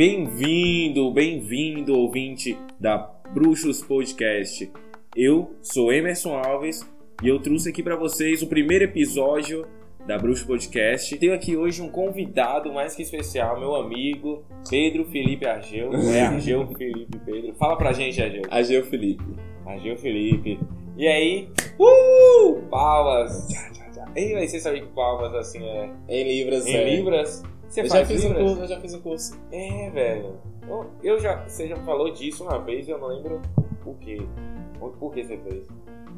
Bem-vindo, bem-vindo, ouvinte da Bruxos Podcast. Eu sou Emerson Alves e eu trouxe aqui para vocês o primeiro episódio da Bruxos Podcast. Tenho aqui hoje um convidado mais que especial, meu amigo Pedro Felipe Argeu. É Argeu Felipe Pedro. Fala pra gente, Argeu. Ageu Felipe. Argeu Felipe. E aí? Uh! Palmas! Ei, mas você sabe que palmas assim é. Em Libras, Em é. Libras? Você Eu já fiz um Libras? curso, eu já fiz um curso. É, velho. Eu- já, você já falou disso uma vez e eu não lembro o quê. O- Por que você fez?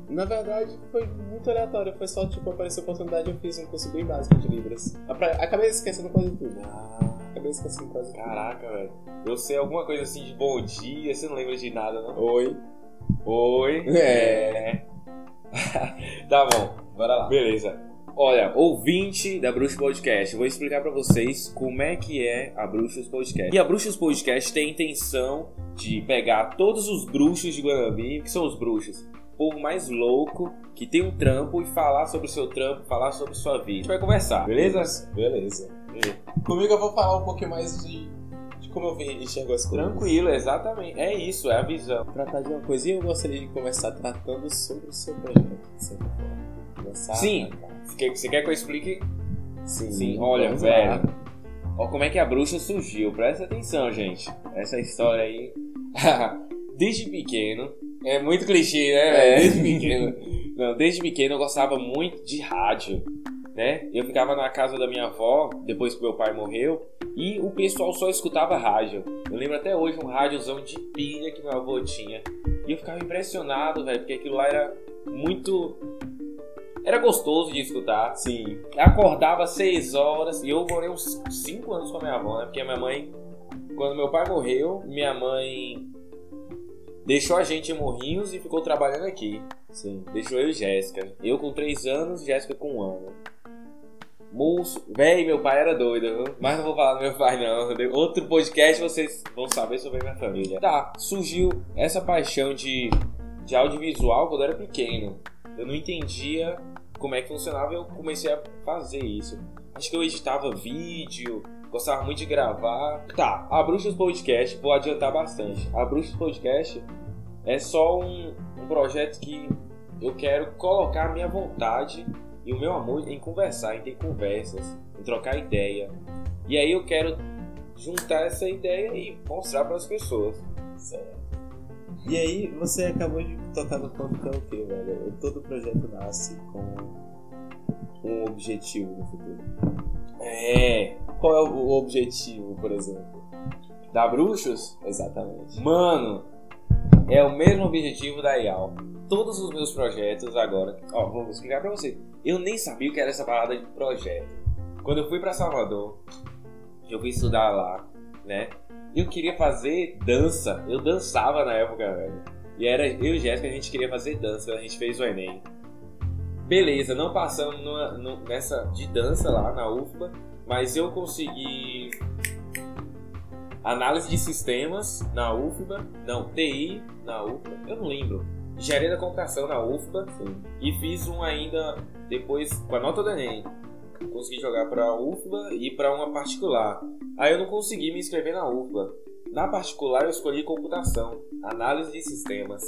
Na verdade, foi muito aleatório. Foi só, tipo, apareceu a oportunidade e eu fiz um curso bem básico de Libras. Acabei esquecendo quase tudo. Ah, Acabei esquecendo quase tudo. caraca, velho. Eu sei alguma coisa assim de bom dia, você não lembra de nada, não? Oi. Oi. É. tá bom, Bora lá. beleza. Olha, ouvinte da Bruxos Podcast, eu vou explicar pra vocês como é que é a Bruxos Podcast. E a Bruxos Podcast tem a intenção de pegar todos os bruxos de Guanambi, que são os bruxos, o povo mais louco, que tem um trampo, e falar sobre o seu trampo, falar sobre sua vida. A gente vai conversar, beleza? Beleza. Comigo eu vou falar um pouquinho mais de, como eu vi- enxergo as coisas. Tranquilo, exatamente. É isso, é a visão. Tratar de uma coisinha, eu gostaria de começar tratando sobre o seu projeto. de Sim. Você quer, você quer que eu explique? Sim. Sim, olha, velho. Ó como é que a bruxa surgiu. Presta atenção, gente. Essa história aí. desde pequeno. É muito clichê, né? É. Desde pequeno. Não, desde pequeno eu gostava muito de rádio. Né? Eu ficava na casa da minha avó, depois que meu pai morreu, e o pessoal só escutava rádio. Eu lembro até hoje um rádiozão de pilha que meu avô tinha. E eu ficava impressionado, velho, porque aquilo lá era muito. Era gostoso de escutar. Sim. Acordava às 6 horas e eu morei uns 5 anos com a minha avó, né? Porque a minha mãe, quando meu pai morreu, minha mãe deixou a gente em Morrinhos e ficou trabalhando aqui. Sim. Deixou eu e Jéssica. Eu com 3 anos, Jéssica com 1 ano. Moço, véi, meu pai era doido, viu? mas não vou falar do meu pai não. Outro podcast vocês vão saber sobre a minha família. Tá, surgiu essa paixão de, de audiovisual quando eu era pequeno. Eu não entendia como é que funcionava eu comecei a fazer isso. Acho que eu editava vídeo, gostava muito de gravar. Tá, a Bruxas Podcast, vou adiantar bastante. A Bruxas Podcast é só um, um projeto que eu quero colocar a minha vontade e o meu amor em conversar, em ter conversas, em trocar ideia. E aí eu quero juntar essa ideia e mostrar para as pessoas. Certo. E aí, você acabou de tocar no ponto que é o quê, velho? Todo projeto nasce com um objetivo no futuro. É, Qual é o objetivo, por exemplo? da Bruxos, Exatamente. mano, é o mesmo objetivo da IAL. Todos os meus projetos agora, ó, vou explicar pra você. Eu nem sabia o que era essa parada de projeto. Quando eu fui pra Salvador, eu fui estudar lá, né? Eu queria fazer dança. Eu dançava na época, velho. E era eu e Jéssica, a gente queria fazer dança, a gente fez o Enem. Beleza, não passamos numa- nu- nessa de dança lá na UFBA, mas eu consegui análise de sistemas na UFBA, não, TI na UFBA, eu não lembro. Engenharia da computação na UFBA Sim. e fiz um ainda depois com a nota do Enem. Consegui jogar para a UFBA e para uma particular. Aí eu não consegui me inscrever na UFBA. Na particular eu escolhi computação, análise de sistemas.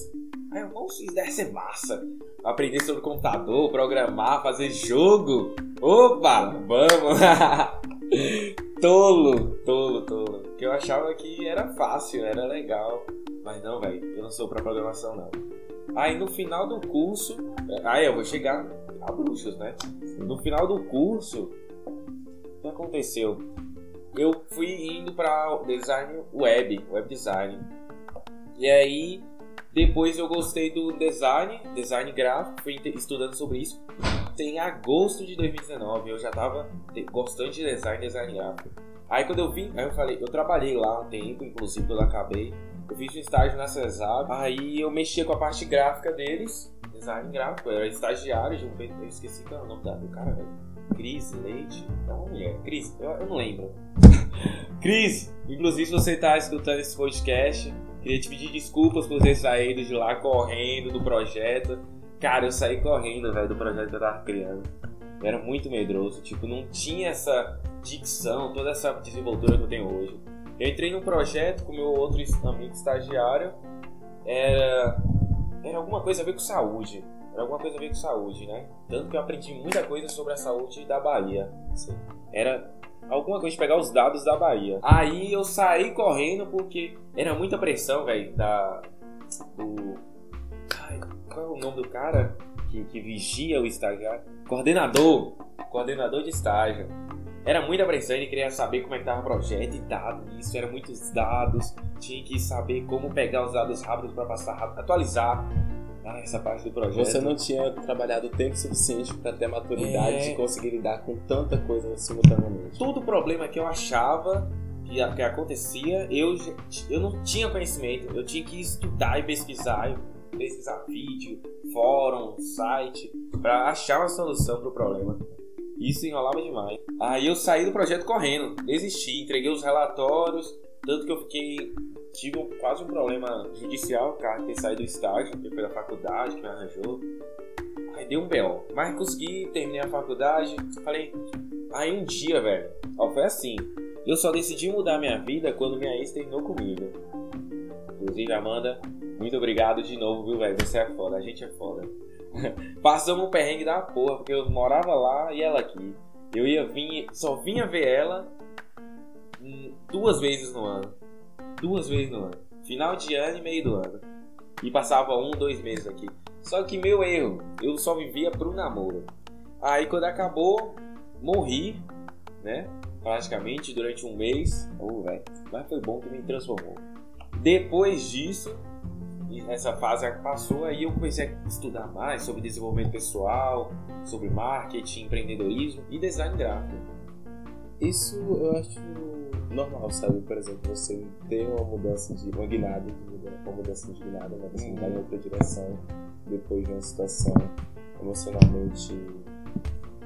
Aí eu, nossa, isso deve ser massa. Aprender sobre computador, programar, fazer jogo. Opa, vamos! tolo, tolo, tolo. Porque eu achava que era fácil, era legal. Mas não, velho, eu não sou pra programação não. Aí no final do curso, aí eu vou chegar a bruxos, né? No final do curso, o que aconteceu? Eu fui indo pra design web, web design. E aí, depois eu gostei do design, design gráfico, fui estudando sobre isso. Em agosto de 2019, eu já tava gostando de design, design gráfico. Aí quando eu vim, aí eu falei, eu trabalhei lá um tempo, inclusive eu acabei. Eu fiz um estágio na Cesar, aí eu mexia com a parte gráfica deles, design gráfico, eu era estagiário eu esqueci o nome do cara, velho. Cris Leite? É uma mulher. Cris, eu, eu não lembro. Cris, inclusive se você tá escutando esse podcast, queria te pedir desculpas por ter saído de lá correndo do projeto. Cara, eu saí correndo, velho, do projeto que eu tava criando. Eu era muito medroso, tipo, não tinha essa dicção, toda essa desenvoltura que eu tenho hoje. Eu entrei num projeto com meu outro amigo estagiário. Era, era alguma coisa a ver com saúde. Era alguma coisa a ver com saúde, né? Tanto que eu aprendi muita coisa sobre a saúde da Bahia. Assim. Era alguma coisa de pegar os dados da Bahia. Aí eu saí correndo porque era muita pressão, velho, da do Ai, qual é o nome do cara que, que vigia o estagiário? Coordenador, coordenador de estágio. Era muita pressão, ele queria saber como é que tava o projeto e dado isso, eram muitos dados, tinha que saber como pegar os dados rápidos para passar rápido, atualizar ah, essa parte do projeto. Você não tinha trabalhado tempo suficiente para ter a maturidade é... de conseguir lidar com tanta coisa simultaneamente. Todo problema que eu achava que, que acontecia, eu, eu não tinha conhecimento, eu tinha que estudar e pesquisar, pesquisar vídeo, fórum, site, para achar uma solução para o problema. Isso enrolava demais. Aí eu saí do projeto correndo, desisti, entreguei os relatórios, tanto que eu fiquei. Tive quase um problema judicial, cara ter saído do estágio, da faculdade, que me arranjou. Aí deu um B.O. Mas consegui, terminei a faculdade. Falei. Aí um dia, velho. Ó, foi assim. Eu só decidi mudar minha vida quando minha ex terminou comigo. Inclusive, Amanda, muito obrigado de novo, viu, velho? Você é foda, a gente é foda. Passamos um perrengue da porra, porque eu morava lá e ela aqui. Eu ia vir, só vinha ver ela duas vezes no ano. Duas vezes no ano. Final de ano e meio do ano. E passava um, dois meses aqui. Só que meu erro, eu só vivia pro namoro. Aí quando acabou, morri, né? Praticamente durante um mês. Oh, velho. Mas foi bom que me transformou. Depois disso, essa fase passou, aí eu comecei a estudar mais sobre desenvolvimento pessoal, sobre marketing, empreendedorismo e design gráfico. Isso eu acho normal, sabe? Por exemplo, você ter uma mudança de uma guinada, uma mudança de guinada, né? Você mudar em outra direção depois de uma situação emocionalmente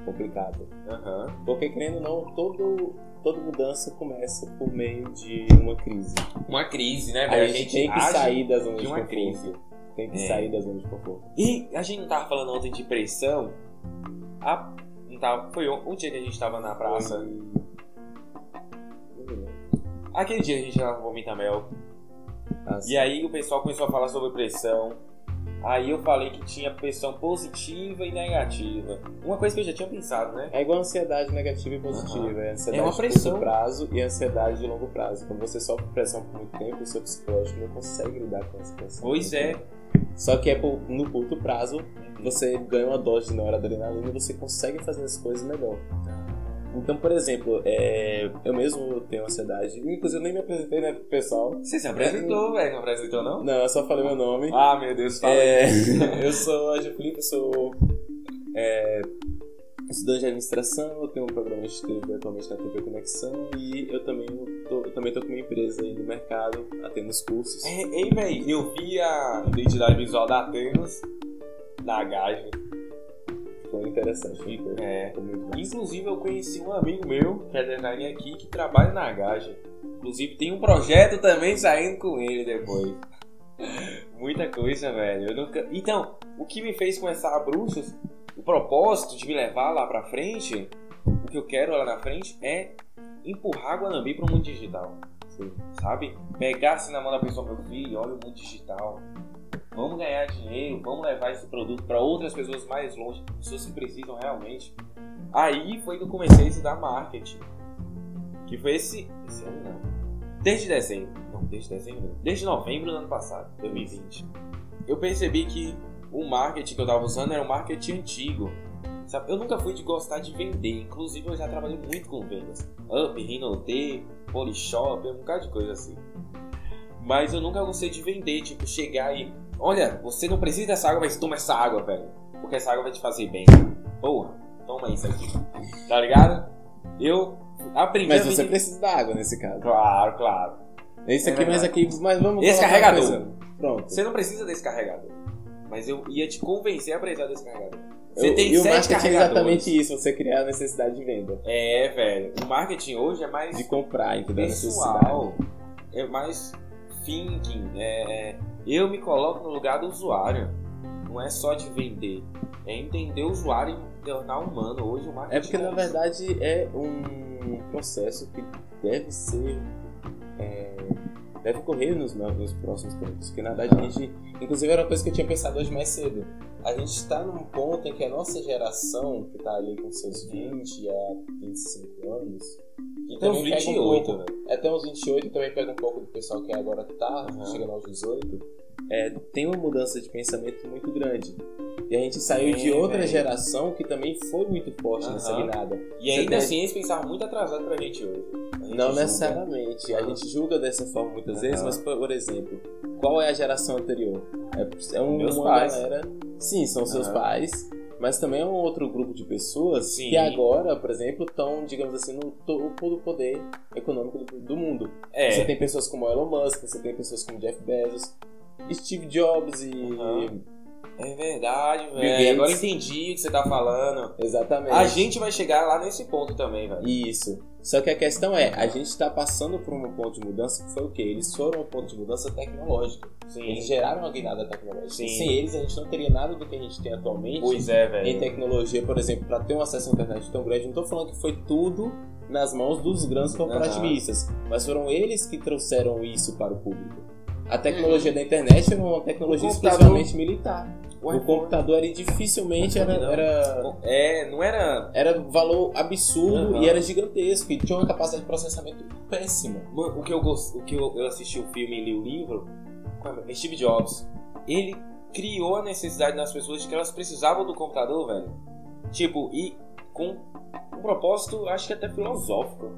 complicada. Uhum. Porque querendo ou não, todo toda mudança começa por meio de uma crise. Uma crise, né, velho? A, a, gente tem que sair da zona de, de uma conforto. crise. Tem que é. sair da zona de conforto. E a gente não tava falando ontem de pressão. A, não tava, foi um, um dia que a gente tava na praça. Aquele dia a gente tava no Vomitamel. Ah, e aí o pessoal começou a falar sobre pressão. Aí eu falei que tinha pressão positiva e negativa. Uma coisa que eu já tinha pensado, né? É igual ansiedade negativa e positiva. Uhum. É ansiedade é uma pressão. de curto prazo e ansiedade de longo prazo. Quando você sofre pressão por muito tempo, o seu psicológico não consegue lidar com essa pressão. Pois é. Só que é no curto prazo, você ganha uma dose de noradrenalina e você consegue fazer as coisas melhor. Então, por exemplo, é, eu mesmo tenho ansiedade. Inclusive, eu nem me apresentei, né, pessoal. Você se apresentou, velho? Não apresentou, não? Não, eu só falei meu nome. Ah, meu Deus, fala é, Eu sou a Felipe, eu sou é, estudante de administração, eu tenho um programa de TV atualmente na TV Conexão e eu também tô, eu também tô com uma empresa aí no mercado, atendo os cursos. É, ei, velho, eu vi a identidade visual da Atenas, da Gage foi interessante. Foi, é. Foi Inclusive, eu conheci um amigo meu, que é designer aqui, que trabalha na Gaja. Inclusive, tem um projeto também saindo com ele depois. Muita coisa, velho. Eu nunca... Então, o que me fez começar a Bruxas, o propósito de me levar lá pra frente, o que eu quero lá na frente é empurrar a Guanambi pro mundo digital. Sim. Sabe? Pegar assim na mão da pessoa, meu filho, olha o mundo digital Vamos ganhar dinheiro, vamos levar esse produto para outras pessoas mais longe, pessoas que precisam realmente. Aí foi que eu comecei a estudar marketing. Que foi esse, esse ano não. Desde dezembro. Não, desde dezembro. Desde novembro do ano passado, 2020. Eu percebi que o marketing que eu estava usando era um marketing antigo. Sabe? Eu nunca fui de gostar de vender. Inclusive eu já trabalhei muito com vendas. Up, Rinode, Polishop, um bocado de coisa assim. Mas eu nunca gostei de vender, tipo, chegar e Olha, você não precisa dessa água, mas toma essa água, velho. Porque essa água vai te fazer bem. Porra, toma isso aqui. Tá ligado? Eu aprendi Mas você precisa da água nesse caso. Claro, claro. Esse aqui, é mas aqui, mas vamos Esse carregador. Pronto. Você não precisa desse carregador. Mas eu ia te convencer a precisar desse carregador. Você eu, tem e o marketing é exatamente isso, você criar a necessidade de venda. É, velho. O marketing hoje é mais. De comprar, entendeu? Pessoal. É mais thinking. É, eu me coloco no lugar do usuário. Não é só de vender. É entender o usuário e tornar humano. Hoje o marketing É porque, na verdade, é um processo que deve ser é, deve ocorrer nos, nos próximos tempos. Porque na verdade a gente. Inclusive era uma coisa que eu tinha pensado hoje mais cedo. A gente está num ponto em que a nossa geração, que está ali com seus 20 a 25 anos. E uns também pega 28, um pouco, né? Até uns 28 e também pega um pouco do pessoal que agora tá Uhum. chegando aos 18. É, tem uma mudança de pensamento muito grande. E a gente saiu de É, outra geração que também foi muito forte nessa Aham. guinada. E ainda assim eles pensavam muito atrasado pra gente hoje. Gente Não julga. necessariamente. A gente julga dessa forma muitas Aham. vezes, mas, por exemplo, qual é a geração anterior? É, é um, Meus uma pais. galera. Sim, são seus pais, mas também é um outro grupo de pessoas Sim. que agora, por exemplo, estão, digamos assim, no topo do poder econômico do, do mundo. É. Você tem pessoas como Elon Musk, você tem pessoas como Jeff Bezos, Steve Jobs e. Aham. É verdade, velho. Agora entendi o que você tá falando. Exatamente. A gente vai chegar lá nesse ponto também, velho. Isso. Só que a questão é, a gente está passando por um ponto de mudança que foi o quê? Eles foram um ponto de mudança tecnológica. Eles Sim. geraram uma guinada tecnológica. Sim. Sem eles, a gente não teria nada do que a gente tem atualmente. Pois é, Em tecnologia, por exemplo, para ter um acesso à internet tão grande, não estou falando que foi tudo nas mãos dos grandes corporativistas, mas foram eles que trouxeram isso para o público. A tecnologia da internet era uma tecnologia exclusivamente militar. O O computador ele dificilmente era, era, É, não era. era valor absurdo Aham. e era gigantesco e tinha uma capacidade de processamento péssima. Mano, o que eu gost... o que eu, eu assisti o filme e li o livro, qual é? Steve Jobs, ele criou a necessidade nas pessoas de que elas precisavam do computador, velho. Tipo, e com um propósito, acho que até filosófico.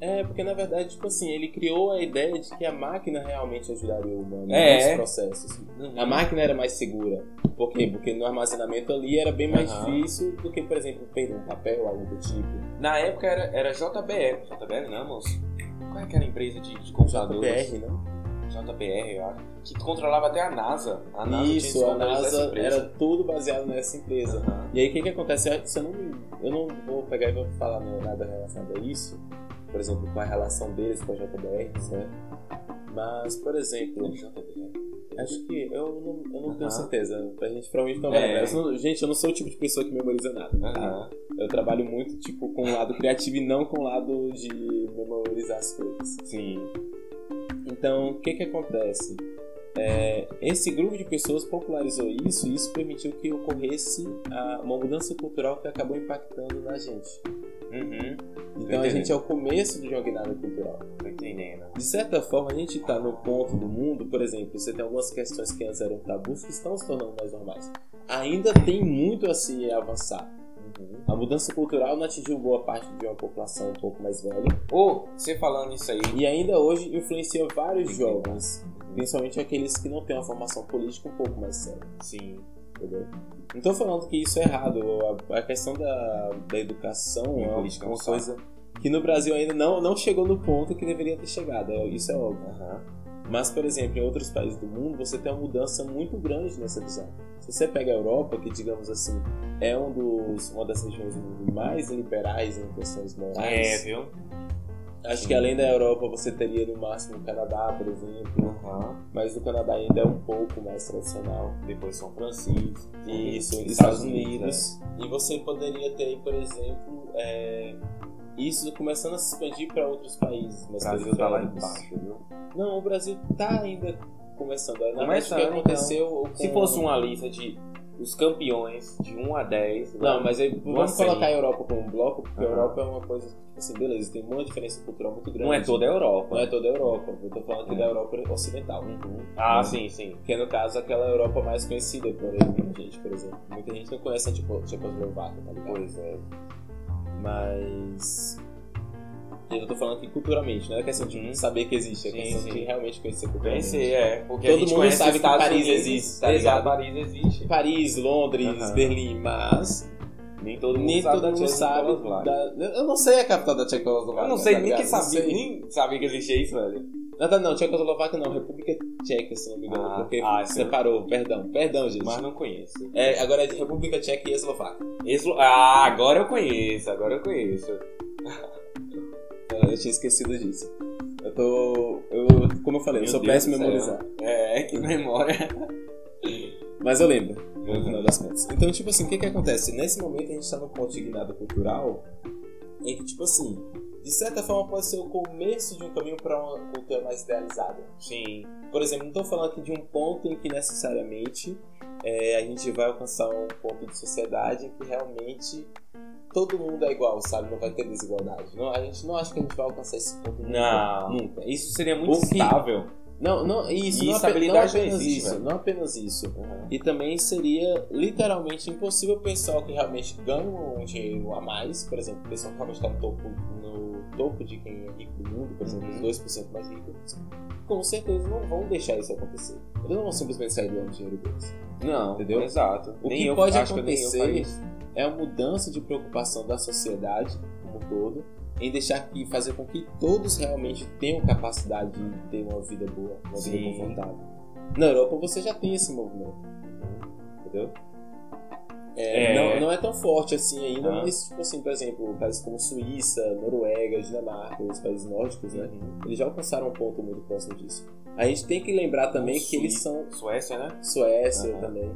É, porque na verdade, tipo assim, ele criou a ideia de que a máquina realmente ajudaria o humano É. nos processos. A máquina era mais segura. Por quê? Porque no armazenamento ali era bem mais Aham. difícil do que, por exemplo, perder um papel, algo do tipo. Na época era, era JBL. JBL não, moço. Qual é aquela empresa de, de computadores? JBR, não? JBR, eu acho. Que controlava até a NASA. A NASA Isso, a NASA era tudo baseado nessa empresa. Aham. E aí o que que acontece? Eu, se eu, não, eu não vou pegar e vou falar né, nada relacionado a isso, por exemplo, com a relação deles com a JBR, certo? Mas, por exemplo, acho que eu não, eu não tenho Aham. certeza. A gente provavelmente não É. Eu sou- gente, eu não sou o tipo de pessoa que memoriza nada. tá? Aham. Eu trabalho muito tipo com o lado criativo e não com o lado de memorizar as coisas. Sim. Então, o que que acontece? É, esse grupo de pessoas popularizou isso e isso permitiu que ocorresse a- uma mudança cultural que acabou impactando na gente. Uhum. Então a gente é o começo de uma guinada cultural. Tô entendendo. De certa forma, a gente está no ponto do mundo, por exemplo, você tem algumas questões que antes eram tabus que estão se tornando mais normais. Ainda tem muito a se avançar. Uhum. A mudança cultural não atingiu boa parte de uma população um pouco mais velha Ô, você falando isso aí. e ainda hoje influencia vários jovens, principalmente aqueles que não têm uma formação política um pouco mais séria. Sim. Entendeu? Não tô falando que isso é errado. A, a questão da, da educação é uma, é um coisa que no Brasil ainda não, não chegou no ponto que deveria ter chegado. é- Isso é óbvio. Aham. Mas, por exemplo, em outros países do mundo, você tem uma mudança muito grande nessa visão. Se você pega a Europa, que, digamos assim, é um dos, uma das regiões do mundo mais liberais em questões É, morais, viu? Acho que além da Europa você teria no máximo o Canadá, por exemplo, Aham. mas o Canadá ainda é um pouco mais tradicional. Depois São Francisco. Isso, Estados Estados Unidos, Unidos. E você poderia ter, aí, por exemplo, é, isso começando a se expandir para outros países. O mais Brasil tá lá embaixo, viu? Não, o Brasil tá ainda começando. Na verdade, Começando, o que aconteceu com... Se fosse uma lista de os campeões de 1 a 10. Não, mas vamos cem. colocar a Europa como um bloco, porque a Aham. Europa é uma coisa, tipo assim, beleza, tem uma diferença cultural muito grande. não é toda a Europa. Não é toda a Europa. Eu tô falando aqui Hum. da Europa ocidental. Ah, Hum. sim, sim. Que é, no caso, aquela Europa mais conhecida por gente, por exemplo. Muita gente não conhece a Tcheco- Tchecoslováquia, tá ligado? Pois é. Mas. Eu tô falando aqui culturalmente, não é questão de Uhum. saber que existe, é Sim, questão sim. de realmente conhecer culturalmente. Conhecer, é. Porque Todo mundo sabe que Paris Unidos, existe, tá ligado? Paris existe. Paris, Londres, Aham. Berlim, mas Nem todo mundo nem sabe todo mundo sabe. Da... Eu não sei a capital da Tchecoslováquia. Eu não sei tá nem que? Não sabia, nem sabia que existia isso, velho. Não, tá, não, Tchecoslováquia não, República Tcheca, se não me engano, Ah, porque ah, sim. separou, perdão, perdão, gente. Mas não conheço. É, agora é de República Tcheca e Eslováquia. Eslo... Ah, agora eu conheço, agora eu conheço. Eu tinha esquecido disso. Eu tô. Eu, como eu falei, eu Meu sou Deus péssimo em memorizar. É, que memória. Mas eu lembro, no Uhum. final das contas. Então, tipo assim, o que que acontece? Nesse momento a gente tá num ponto de guinada cultural em que, tipo assim, de certa forma pode ser o começo de um caminho para uma cultura mais idealizada. Sim. Por exemplo, não estou falando aqui de um ponto em que necessariamente é, a gente vai alcançar um ponto de sociedade em que realmente todo mundo é igual, sabe? Não vai ter desigualdade. Não, a gente não acha que a gente vai alcançar esse ponto Não. nunca. Isso seria muito que- estável. Não, não, isso, E não, não estabilidade não apenas existe, isso, velho. não apenas isso. Uhum. E também seria literalmente impossível o pessoal que realmente ganha um dinheiro a mais, por exemplo, o pessoal que realmente está no topo, no topo de quem é rico do mundo, por exemplo, Uhum. os 2% mais ricos, com certeza não vão deixar isso acontecer. Eles não vão simplesmente sair doando dinheiro deles. Não, Entendeu? Exato. O Nem que pode acontecer. É a mudança de preocupação da sociedade como um todo em deixar que fazer com que todos realmente tenham capacidade de ter uma vida boa, uma vida Sim. confortável. Na Europa você já tem esse movimento, entendeu? É, É. Não, não é tão forte assim ainda, Ah. mas tipo assim, por exemplo, países como Suíça, Noruega, Dinamarca, os países nórdicos, né? Uhum. Eles já alcançaram um ponto muito próximo disso. A gente tem que lembrar também que eles são Suécia, né? Suécia Aham. também.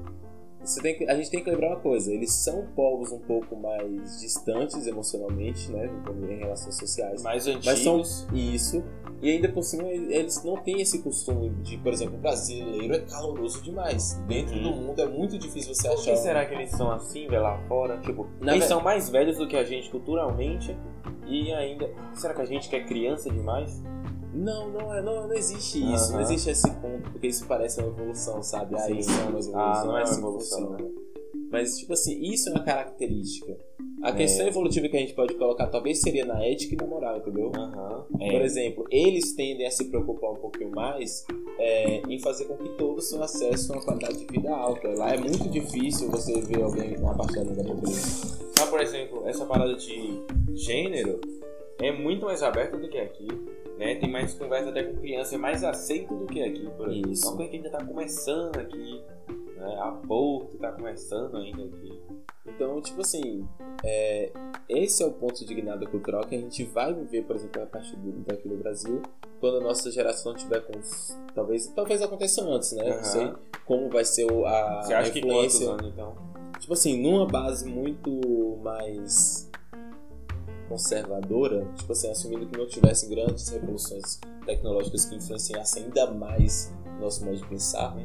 Você tem que, a gente tem que lembrar uma coisa, eles são povos um pouco mais distantes emocionalmente, né, em relações sociais. Mais Mas antigos. são isso, e ainda por cima eles não têm esse costume de, por exemplo, o brasileiro é caloroso demais. Dentro Uhum. do mundo é muito difícil você Por achar. que será que eles são assim, velho, lá fora? Tipo, Na eles ve- são mais velhos do que a gente culturalmente e ainda. Será que a gente quer criança demais? Não, não, é, não, não existe isso, não Aham. existe esse ponto, porque isso parece uma evolução, sabe? Ah, Sim. eles são mais Ah, não é uma assim evolução, funciona. Mas, tipo assim, isso é uma característica. A É. questão evolutiva que a gente pode colocar talvez seria na ética e na moral, entendeu? Aham. Por exemplo, eles tendem a se preocupar um pouquinho mais é, em fazer com que todos tenham acesso a uma qualidade de vida alta. Lá é muito difícil você ver alguém na parte da pobreza. Mas, por exemplo, essa parada de gênero é muito mais aberta do que aqui. Né? Tem mais conversa até com criança, é mais aceito do que aqui, por exemplo. Isso. É uma coisa que ainda tá começando aqui. Né? Aborto tá começando ainda aqui. Então, tipo assim, é, esse é o ponto de guinada cultural que a gente vai viver, por exemplo, a partir do, daqui do Brasil, quando a nossa geração tiver com. Talvez, talvez aconteça antes, né? Aham. Não sei como vai ser a, Você acha que quantos influência. anos então? tipo assim, numa base muito mais conservadora, tipo assim, assumindo que não tivessem grandes revoluções tecnológicas que influenciassem ainda mais nosso modo de pensar,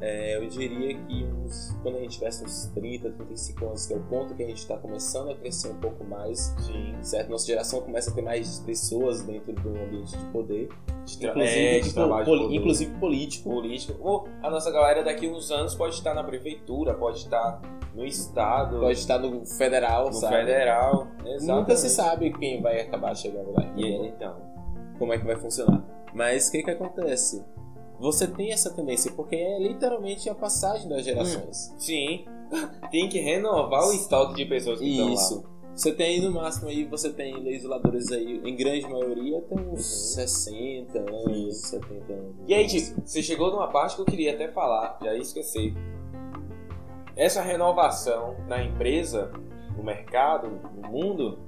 é, eu diria que uns, quando a gente tivesse uns 30, 35 anos, que é o ponto que a gente está começando a crescer um pouco mais, Sim. certo? Nossa geração começa a ter mais pessoas dentro do ambiente de poder, De, tra- inclusive, é, de trabalho poli- poder. inclusive político. político. Ou a nossa galera daqui a uns anos pode estar na prefeitura, pode estar no estado, Pode estar no federal, no sabe? federal. Nunca se Exatamente. sabe quem vai acabar chegando lá. E entendeu? então, como é que vai funcionar. Mas o que que acontece? Você tem essa tendência, porque é literalmente a passagem das gerações. sim, tem que renovar o estoque de pessoas que estão Isso. Você tem aí no máximo aí, você tem legisladores aí, em grande maioria, até uns 60 anos, 70 anos. Uhum. E aí, Tico, você chegou numa parte que eu queria até falar, já esqueci. Essa renovação na empresa, no mercado, no mundo,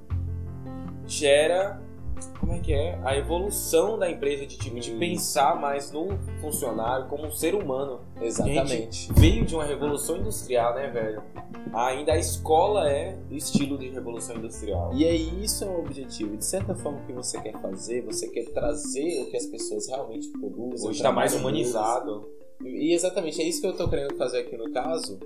gera. Como é que é? A evolução da empresa de tipo de pensar mais no funcionário como um ser humano. Exatamente. Veio de uma revolução industrial, né, velho? Ainda a escola é o estilo de revolução industrial. E aí isso é o objetivo. De certa forma, o que você quer fazer, você quer trazer o que as pessoas realmente produzem. Hoje está mais humanizado. E exatamente, é isso que eu tô querendo fazer aqui no caso,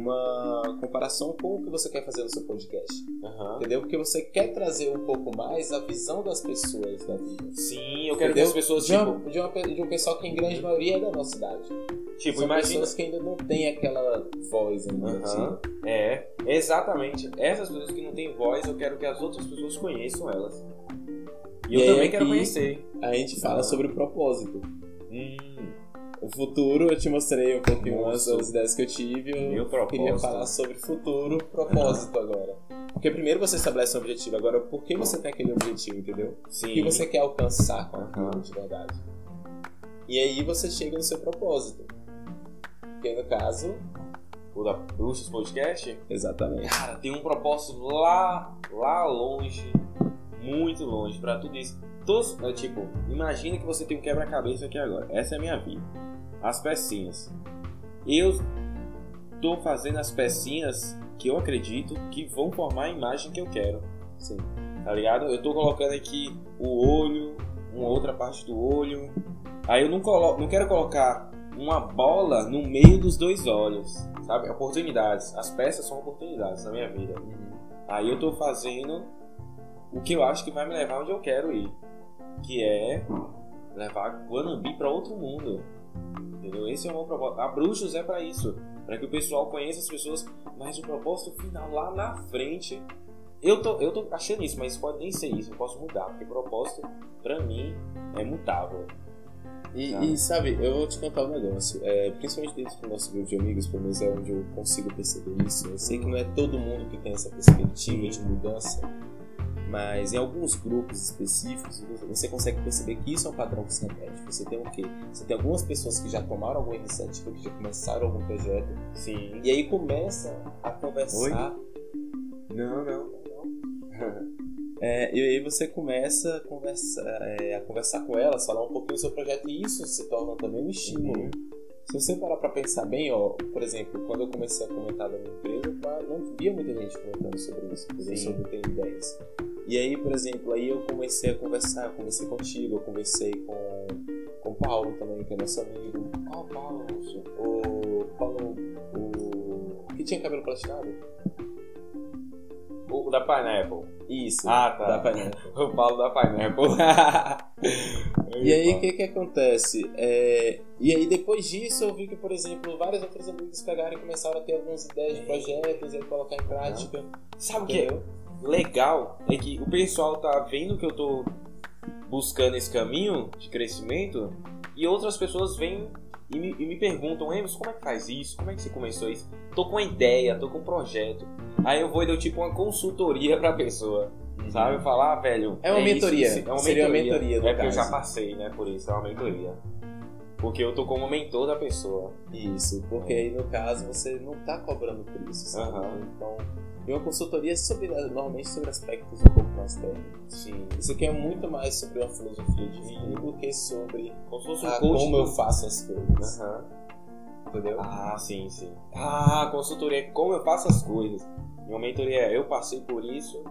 uma comparação com o que você quer fazer no seu podcast. Aham. Entendeu? Porque você quer trazer um pouco mais a visão das pessoas da vida. Sim, eu quero Entendeu? que as pessoas, de, tipo, uma, de, uma de um pessoal que em grande maioria é da nossa idade. tipo São imagina. pessoas que ainda não têm aquela voz ainda. Assim. É, exatamente. Essas pessoas que não têm voz, eu quero que as outras pessoas conheçam elas. E, E eu também quero conhecer. A gente fala sobre o propósito. O futuro, eu te mostrei um pouquinho Moço. das ideias que eu tive. Eu queria falar sobre futuro, propósito agora. Porque primeiro você estabelece um objetivo, agora por que você tem aquele objetivo, entendeu? O sim. que você quer alcançar com aquilo Aham. de verdade. E aí você chega no seu propósito. Que no caso, O da Bruxas Podcast? exatamente. Cara, tem um propósito lá, lá longe, muito longe pra tudo isso. Todos, é, tipo, imagina que você tem um quebra-cabeça aqui agora. Essa é a minha vida. As pecinhas. Eu tô fazendo as pecinhas que eu acredito que vão formar a imagem que eu quero. Sim. Tá ligado? Eu tô colocando aqui o olho, uma outra parte do olho. Aí eu não, colo não quero colocar uma bola no meio dos dois olhos, sabe? Oportunidades. As peças são oportunidades na minha vida. Aí eu tô fazendo o que eu acho que vai me levar onde eu quero ir, que é levar Guanambi para outro mundo. Entendeu? Esse é o meu propósito. A Bruxos é para isso, para que o pessoal conheça as pessoas, mas o propósito final lá na frente eu tô, eu tô achando isso, mas pode nem ser isso, eu posso mudar, porque propósito, pra mim, é mutável. E, e, sabe, eu vou te contar um negócio, é, principalmente dentro do nosso grupo de amigos, pelo menos é onde eu consigo perceber isso. Eu sei que não é todo mundo que tem essa perspectiva de mudança, mas em alguns grupos específicos você consegue perceber que isso é um padrão que se repete. Você tem o quê? Você tem algumas pessoas que já tomaram alguma iniciativa, que já começaram algum projeto, Sim. e aí começa a conversar. Oi? Não, não. É, e aí você começa a conversar, é, a conversar com elas, falar um pouquinho do seu projeto e isso se torna também um estímulo. Uhum. Se você parar pra pensar bem, ó, por exemplo, quando eu comecei a comentar da minha empresa, não via muita gente comentando sobre isso, sobre ter ideias. E aí, por exemplo, aí eu comecei a conversar, eu conversei contigo, eu conversei com, com o Paulo também, que é nosso amigo. Qual Paulo? O Paulo, o que tinha cabelo platinado? O da Pineapple. Isso. Ah, tá. Da Pineapple. O Paulo da Pineapple. E aí, o que que acontece? É, e aí, depois disso, eu vi que, por exemplo, vários outros amigos pegaram e começaram a ter algumas ideias de projetos e colocar em prática. Sabe o que? Legal? É que o pessoal tá vendo que eu tô buscando esse caminho de crescimento e outras pessoas vêm e me, e me perguntam, Emerson, como é que faz isso? Como é que você começou isso? Tô com uma ideia, tô com um projeto. Aí eu vou e dou tipo uma consultoria pra pessoa. Sabe? Eu falar, ah, velho. É uma isso, mentoria. isso, é uma Seria uma mentoria. mentoria, É porque eu já passei, né, por isso. É uma mentoria. Porque eu tô como mentor da pessoa. Isso, porque aí no caso você não tá cobrando por isso, sabe? Aham. Então, e uma consultoria é sobre, normalmente sobre aspectos um pouco mais técnicos. Sim. Isso aqui é muito mais sobre uma filosofia de vida do que sobre Como um ah, como eu faço as coisas. Aham. Entendeu? Ah, sim, sim. Ah, consultoria é como eu faço as coisas. Minha mentoria é eu passei por isso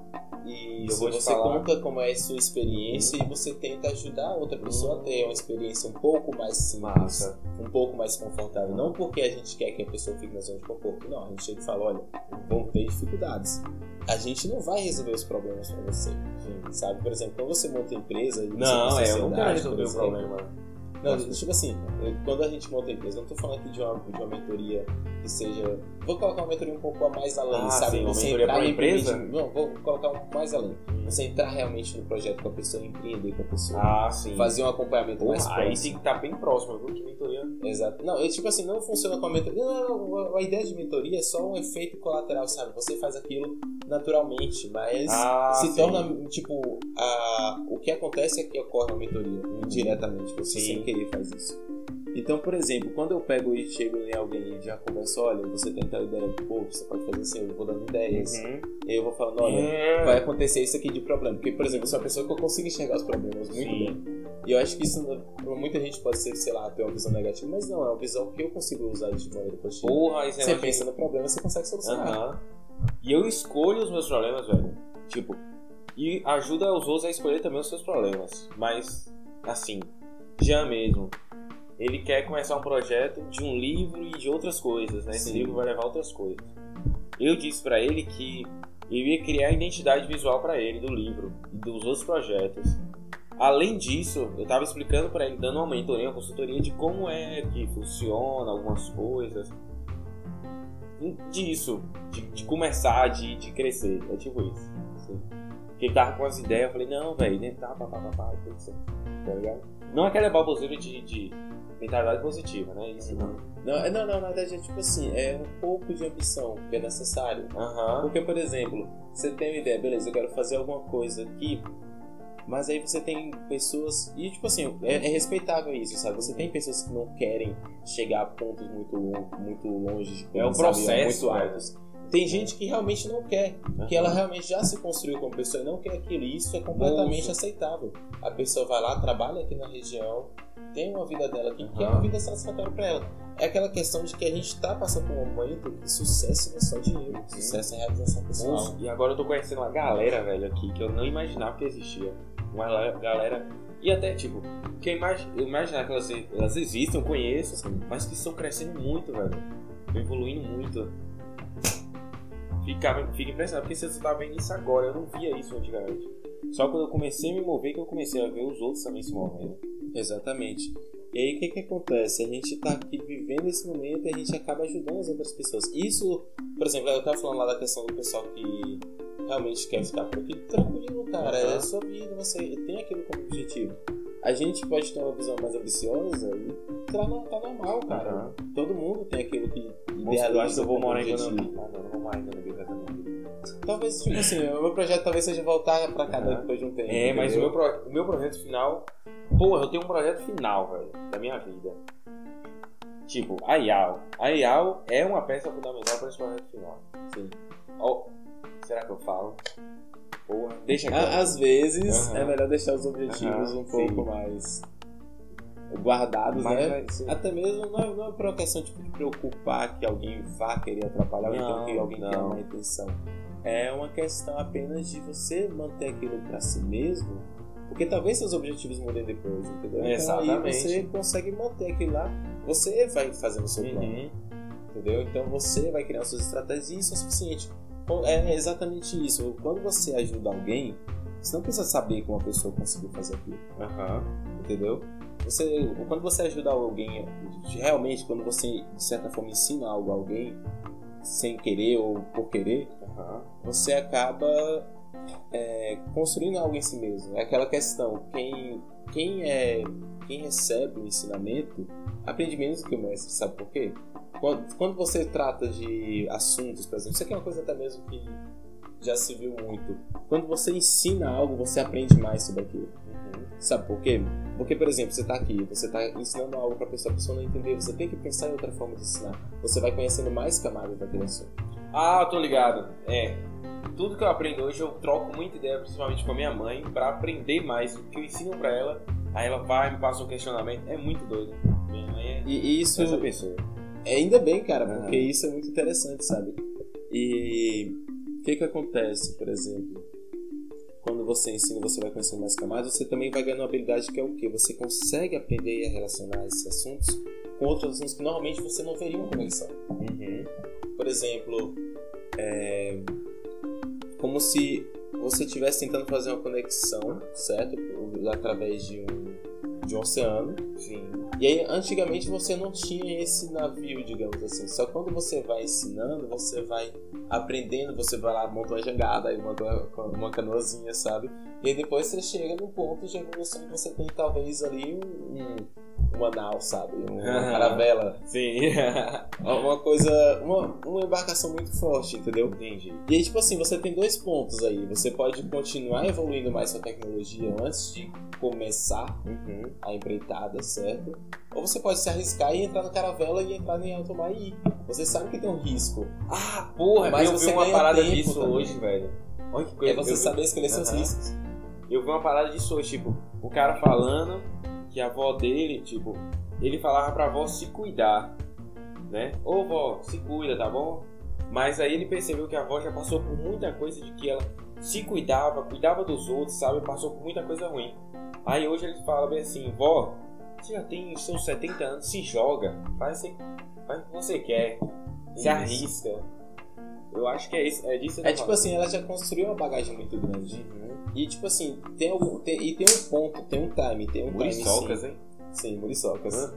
e você falar. conta como é a sua experiência e você tenta ajudar a outra pessoa a ter uma experiência um pouco mais simples, Massa. um pouco mais confortável. Não porque a gente quer que a pessoa fique na zona de conforto, não. A gente chega e fala: olha, vão ter dificuldades. A gente não vai resolver os problemas pra você. Sabe? Por exemplo, quando você monta empresa e você Não, é, eu não quero resolver o problema. Não, tipo assim, quando a gente monta empresa, não tô falando aqui de uma, de uma mentoria que seja. Vou colocar uma mentoria um pouco a mais além, Ah, sabe? sim, uma Você mentoria no empresa? Não, vou colocar um mais além. Você entrar realmente no projeto com a pessoa, empreender com a pessoa. Ah, sim. Fazer um acompanhamento mais Porra, aí próximo. tem que estar bem próximo, viu? Que mentoria. Exato. Não, eu, tipo assim, não funciona com a mentoria. Não, a ideia de mentoria é só um efeito colateral, sabe? Você faz aquilo naturalmente, mas Ah, se sim. torna, tipo, a, o que acontece é que ocorre uma mentoria, indiretamente. Você Sim. sem querer faz isso. Então, por exemplo, quando eu pego e chego em alguém e já converso, olha, você tem tal ideia, pô, você pode fazer assim, eu vou dando ideias. Uhum. E aí eu vou falando, olha, É. vai acontecer isso aqui de problema. Porque, por exemplo, eu sou uma pessoa que eu consigo enxergar os problemas muito Sim. bem. E eu acho que isso, pra muita gente, pode ser, sei lá, ter uma visão negativa, mas não, é uma visão que eu consigo usar de maneira positiva. Porra, isso é Você pensa no problema, você consegue solucionar. Aham. E eu escolho os meus problemas, velho. Tipo, e ajuda os outros a escolher também os seus problemas. Mas, assim, já mesmo. Ele quer começar um projeto de um livro e de outras coisas, né? Esse Sim. livro vai levar outras coisas. Eu disse pra ele que eu ia criar a identidade visual pra ele do livro e dos outros projetos. Além disso, eu tava explicando pra ele, dando uma mentoria, uma consultoria de como é que funciona algumas coisas disso, de, de começar, de, de crescer. É tipo isso. Assim. Porque ele tava com as ideias, eu falei, não, velho, né? Tá, pá, pá, pá, pá, tudo certo. Tá ligado? Não aquela baboseira de, de mentalidade positiva, né? Isso não. Não, é- não, não, na verdade é tipo assim, é um pouco de ambição que é necessário. Aham. Porque, por exemplo, você tem uma ideia, beleza, eu quero fazer alguma coisa aqui, mas aí você tem pessoas. E, tipo assim, é, é respeitável isso, sabe? Você tem pessoas que não querem chegar a pontos muito, muito longe, de É o coisa, sabe? processo, muito né? altos. Tem gente que realmente não quer, que ela realmente já se construiu como pessoa e não quer aquilo. E isso é completamente Nossa. aceitável. A pessoa vai lá, trabalha aqui na região, tem uma vida dela que quer Aham. uma vida satisfatória pra ela. É aquela questão de que a gente tá passando por um momento que sucesso não é só dinheiro, sucesso é realização pessoal. Nossa, E agora eu tô conhecendo uma galera, velho, aqui que eu não imaginava que existia. Uma galera. E até, tipo, que eu, imag... eu imaginava que elas, elas existem, eu conheço, mas que estão crescendo muito, velho. Estão evoluindo muito. Fica, fica impressionado, porque você tá vendo isso agora, eu não via isso antigamente. Só quando eu comecei a me mover que eu comecei a ver os outros também se movendo. Exatamente. E aí o que que acontece? A gente tá aqui vivendo esse momento e a gente acaba ajudando as outras pessoas. Isso, por exemplo, eu tava falando lá da questão do pessoal que realmente quer ficar por aqui. Tranquilo, cara. É Aham. a sua vida, você tem aquilo como objetivo. A gente pode ter uma visão mais ambiciosa e tá, tá normal, cara. Aham. Todo mundo tem aquilo que Moça, eu acho que eu vou como morar em. Ah, não, não vou morar em casamento. Talvez, tipo assim, o meu projeto talvez seja voltar pra cá Aham. depois de um tempo. É, mas o meu, pro- o meu projeto final. Porra, eu tenho um projeto final, velho, da minha vida. Tipo, a IAL. A IAL é uma peça fundamental para esse projeto final. Sim. Será que eu falo? Porra, deixa aqui. Às vezes Aham. é melhor deixar os objetivos Aham, um pouco sim. mais guardados, Mas né? Até mesmo não é, não é por uma questão tipo, de preocupar que alguém vá querer atrapalhar ou então Não, que alguém tenha uma intenção. É uma questão apenas de você manter aquilo pra si mesmo, porque talvez seus objetivos mudem depois, entendeu? Então aí Exatamente. você consegue manter aquilo lá, você vai fazendo o seu plano Uhum. entendeu? Então você vai criar suas estratégias e isso é suficiente. Então, É exatamente isso. Quando você ajuda alguém, você não precisa saber como a pessoa conseguiu fazer aquilo, Aham. entendeu? Você, quando você ajuda alguém, realmente, quando você de certa forma ensina algo a alguém, sem querer ou por querer, Aham. você acaba é, construindo algo em si mesmo. É aquela questão, quem, quem, é, quem recebe o ensinamento aprende menos do que o mestre, sabe por quê? Quando, quando você trata de assuntos, por exemplo, isso aqui é uma coisa até mesmo que já se viu muito. Quando você ensina algo, você aprende mais sobre aquilo. Uhum. Sabe por quê? Porque, por exemplo, você está aqui, você está ensinando algo para a pessoa, a pessoa não entender, você tem que pensar em outra forma de ensinar. Você vai conhecendo mais camadas daquele assunto. Ah, eu tô ligado. É. Tudo que eu aprendo hoje eu troco muita ideia, principalmente com a minha mãe, pra aprender mais o que eu ensino pra ela. Aí ela vai, me passa um questionamento. É muito doido. Minha mãe é E isso essa pessoa. É, ainda bem, cara, porque isso é muito interessante, sabe? E o que que acontece, por exemplo? Quando você ensina, você vai conhecendo mais camadas, você também vai ganhando uma habilidade que é o quê? Você consegue aprender a relacionar esses assuntos com outros assuntos que normalmente você não veria uma conexão. Uhum. Por exemplo, é, como se você estivesse tentando fazer uma conexão, certo? Através de um, de um oceano. Sim. E aí, antigamente você não tinha esse navio, digamos assim. Só quando você vai ensinando, você vai aprendendo, você vai lá, monta uma jangada, aí uma, uma canoazinha, sabe? E aí depois você chega num ponto de evolução que você tem talvez ali um, um, uma nau, sabe? Uma caravela. Sim. Uma coisa, uma, uma embarcação muito forte, entendeu? Entendi. E aí, tipo assim, você tem dois pontos aí. Você pode continuar evoluindo mais sua tecnologia antes de começar Uhum. a empreitada, certo? Ou você pode se arriscar e entrar na caravela e entrar em alto mar e ir. Você sabe que tem um risco. Ah, porra, Mas eu você vi uma parada disso também. hoje, velho. Olha que coisa. É você eu vi- saber escolher seus riscos. Eu vi uma parada disso hoje, tipo, o cara falando que a avó dele, tipo, ele falava pra avó se cuidar, né? Ô vó, se cuida, tá bom? Mas aí ele percebeu que a avó já passou por muita coisa de que ela se cuidava, cuidava dos outros, sabe? Passou por muita coisa ruim. Aí hoje ele fala bem assim, vó, você já tem seus 70 anos, se joga, faz, o que- faz o que você quer, se arrisca. Eu acho que é isso, é disso É tipo falando. assim, ela já construiu uma bagagem muito grande. Uhum. E tipo assim, tem algum. Tem, e tem um ponto, tem um time, tem um Muriçocas, time. hein? Sim, sim muriçocas.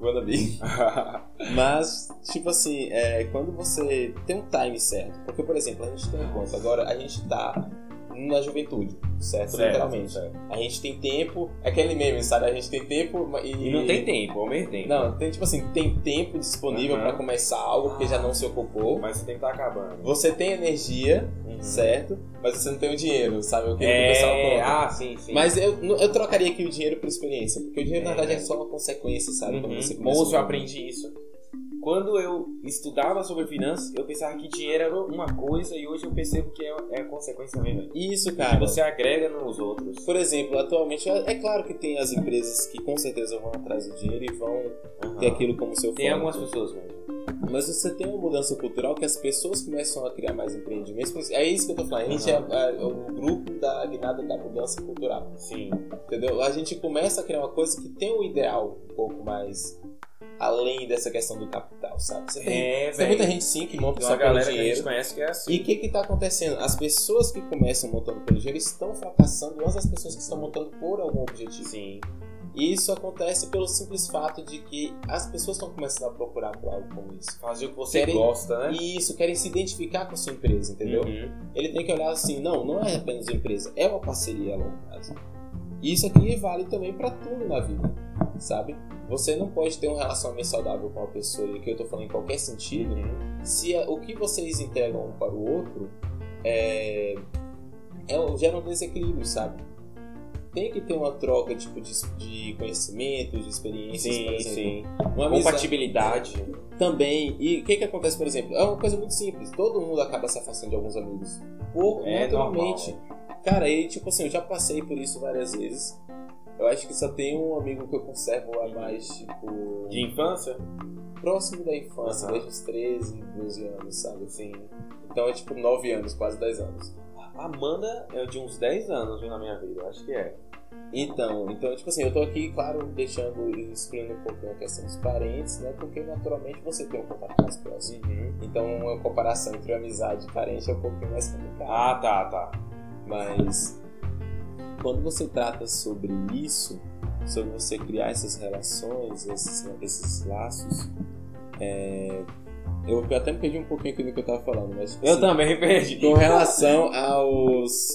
Wannabe. Mas, tipo assim, é, quando você tem um time certo, porque, por exemplo, a gente tem um ponto, agora a gente tá na juventude, certo? Certo, Literalmente. certo. A gente tem tempo, é aquele meme, sabe? A gente tem tempo e. E não tem tempo, ao mesmo tempo. Não, tem tipo assim, tem tempo disponível Aham. pra começar algo porque já não se ocupou. Mas você tem que estar acabando. Você tem energia, Uhum. certo? Mas você não tem o dinheiro, sabe? O que o pessoal É, conta. ah, sim, sim. Mas eu, eu trocaria aqui o dinheiro por experiência, porque o dinheiro na É. verdade é só uma consequência, sabe? Quando Uhum. Moço, eu aprendi isso. Quando eu estudava sobre finanças, eu pensava que dinheiro era uma coisa e hoje eu percebo que é, é consequência mesmo. Isso, cara. você agrega nos outros. Por exemplo, atualmente, é é claro que tem as empresas que com certeza vão atrás do dinheiro e vão Aham. ter aquilo como seu Tem foco. algumas pessoas mesmo. Mas você tem uma mudança cultural que as pessoas começam a criar mais empreendimentos. É isso que eu tô falando. A gente é, é o grupo da guinada da mudança cultural. Sim. Entendeu? A gente começa a criar uma coisa que tem um ideal um pouco mais além dessa questão do capital, sabe? Você tem, É, tem muita gente sim que monta Tem só pelo galera a dinheiro. que é assim. E o que que tá acontecendo? As pessoas que começam montando pelo dinheiro estão fracassando antes das pessoas que estão montando por algum objetivo. Sim. E isso acontece pelo simples fato de que as pessoas estão começando a procurar por algo como isso. Fazer o que você Querem- gosta, né? E isso, querem se identificar com a sua empresa, entendeu? Uhum. Ele tem que olhar assim, não, não é apenas uma empresa, é uma parceria a longo prazo. E isso aqui vale também pra tudo na vida, sabe? Você não pode ter um relacionamento saudável com uma pessoa, e que eu tô falando em qualquer sentido, Uhum. se é- o que vocês entregam um para o outro é, é gera um desequilíbrio, sabe? Tem que ter uma troca tipo, de, de conhecimentos, de experiências, por Sim, exemplo. sim. Uma amizade- Compatibilidade. também. E o que que acontece, por exemplo? É uma coisa muito simples. Todo mundo acaba se afastando de alguns amigos. Por, É naturalmente. Cara, e tipo assim, eu já passei por isso várias vezes. Eu acho que só tem um amigo que eu conservo a mais, tipo. De infância? próximo da infância, Aham. desde os 13, 12 anos, sabe? Assim. Então é tipo 9 anos, quase 10 anos. A Amanda é de uns 10 anos viu, na minha vida, eu acho que é. Então, então, tipo assim, eu tô aqui, claro, deixando, excluindo um pouquinho a questão dos parentes, né? Porque naturalmente você tem um contato mais próximo. Então, uma comparação entre amizade e parente é um pouquinho mais complicado. Ah, tá, tá. Mas quando você trata sobre isso, sobre você criar essas relações, esses, esses laços, é, eu até me perdi um pouquinho aqui que eu tava falando, mas tipo Eu assim, também perdi. com relação aos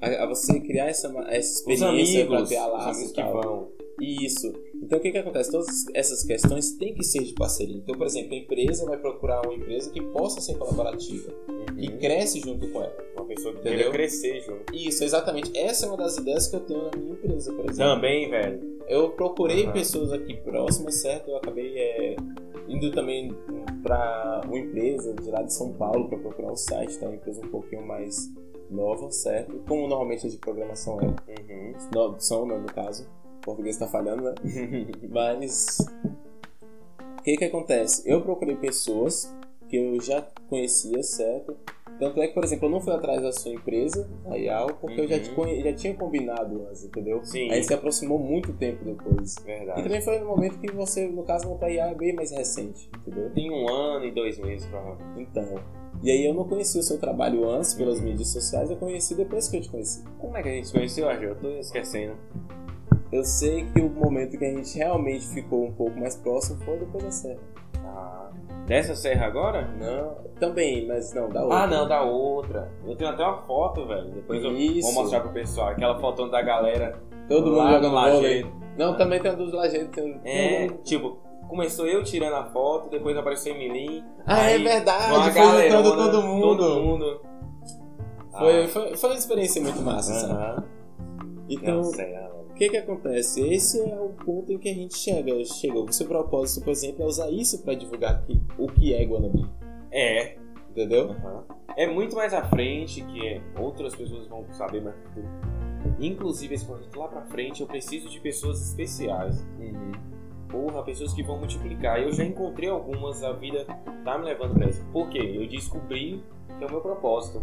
a, a você criar essa, essa experiência para criar os laços amigos que vão. Isso. Então o que, que acontece? Todas essas questões têm que ser de parceria. Então, por exemplo, a empresa vai procurar uma empresa que possa ser colaborativa, Uhum. cresce junto com ela. Uma pessoa que Entendeu? crescer junto. Isso, exatamente. Essa é uma das ideias que eu tenho na minha empresa, por exemplo. Também, velho. Eu procurei Aham. pessoas aqui próximas, certo? Eu acabei é, indo também para uma empresa de lá de São Paulo para procurar um site, tá? Uma empresa um pouquinho mais nova, certo? Como normalmente a de programação é. Uhum. No, são, né, no caso. Português está falhando, né? Mas o que que acontece? Eu procurei pessoas que eu já conhecia, certo? Tanto é que, por exemplo, eu não fui atrás da sua empresa, a IAL, porque eu já, Uhum. te conhe- já tinha combinado antes, entendeu? Sim. Aí se aproximou muito tempo depois. E Verdade. também foi no momento que você, no caso, montou a IAL é bem mais recente, entendeu? Tem um ano e dois meses, provavelmente. Então. E aí eu não conheci o seu trabalho antes pelas mídias sociais, eu conheci depois que eu te conheci. Como é que a gente se conheceu, Argel? Eu tô esquecendo. Eu sei que o momento que a gente realmente ficou um pouco mais próximo foi depois da serra. Ah. Dessa serra agora? Não, também, mas não, da outra. Ah, não, da outra. Eu tenho até uma foto, velho. Depois eu Isso. vou mostrar pro pessoal. Aquela fotão da galera Todo mundo jogando lajeiro. Não, também tem a dos lajedos. Tem... É, tipo, começou eu tirando a foto, depois apareceu Emilim. Ah, é verdade, uma foi galerona, todo mundo. Todo mundo. Foi, Ah, foi, foi uma experiência muito massa, sabe? aham. Então, Não, será, velho. O que que acontece? Esse é o ponto em que a gente chega. chega. O seu propósito, por exemplo, é usar isso para divulgar aqui, o que é Guanabí. É. Entendeu? aham. É muito mais à frente que é, outras pessoas vão saber mais que tu. Inclusive, esse projeto lá pra frente, eu preciso de pessoas especiais. Uhum. Porra, pessoas que vão multiplicar. Eu já encontrei algumas, a vida tá me levando pra isso. Por quê? Eu descobri que é o meu propósito.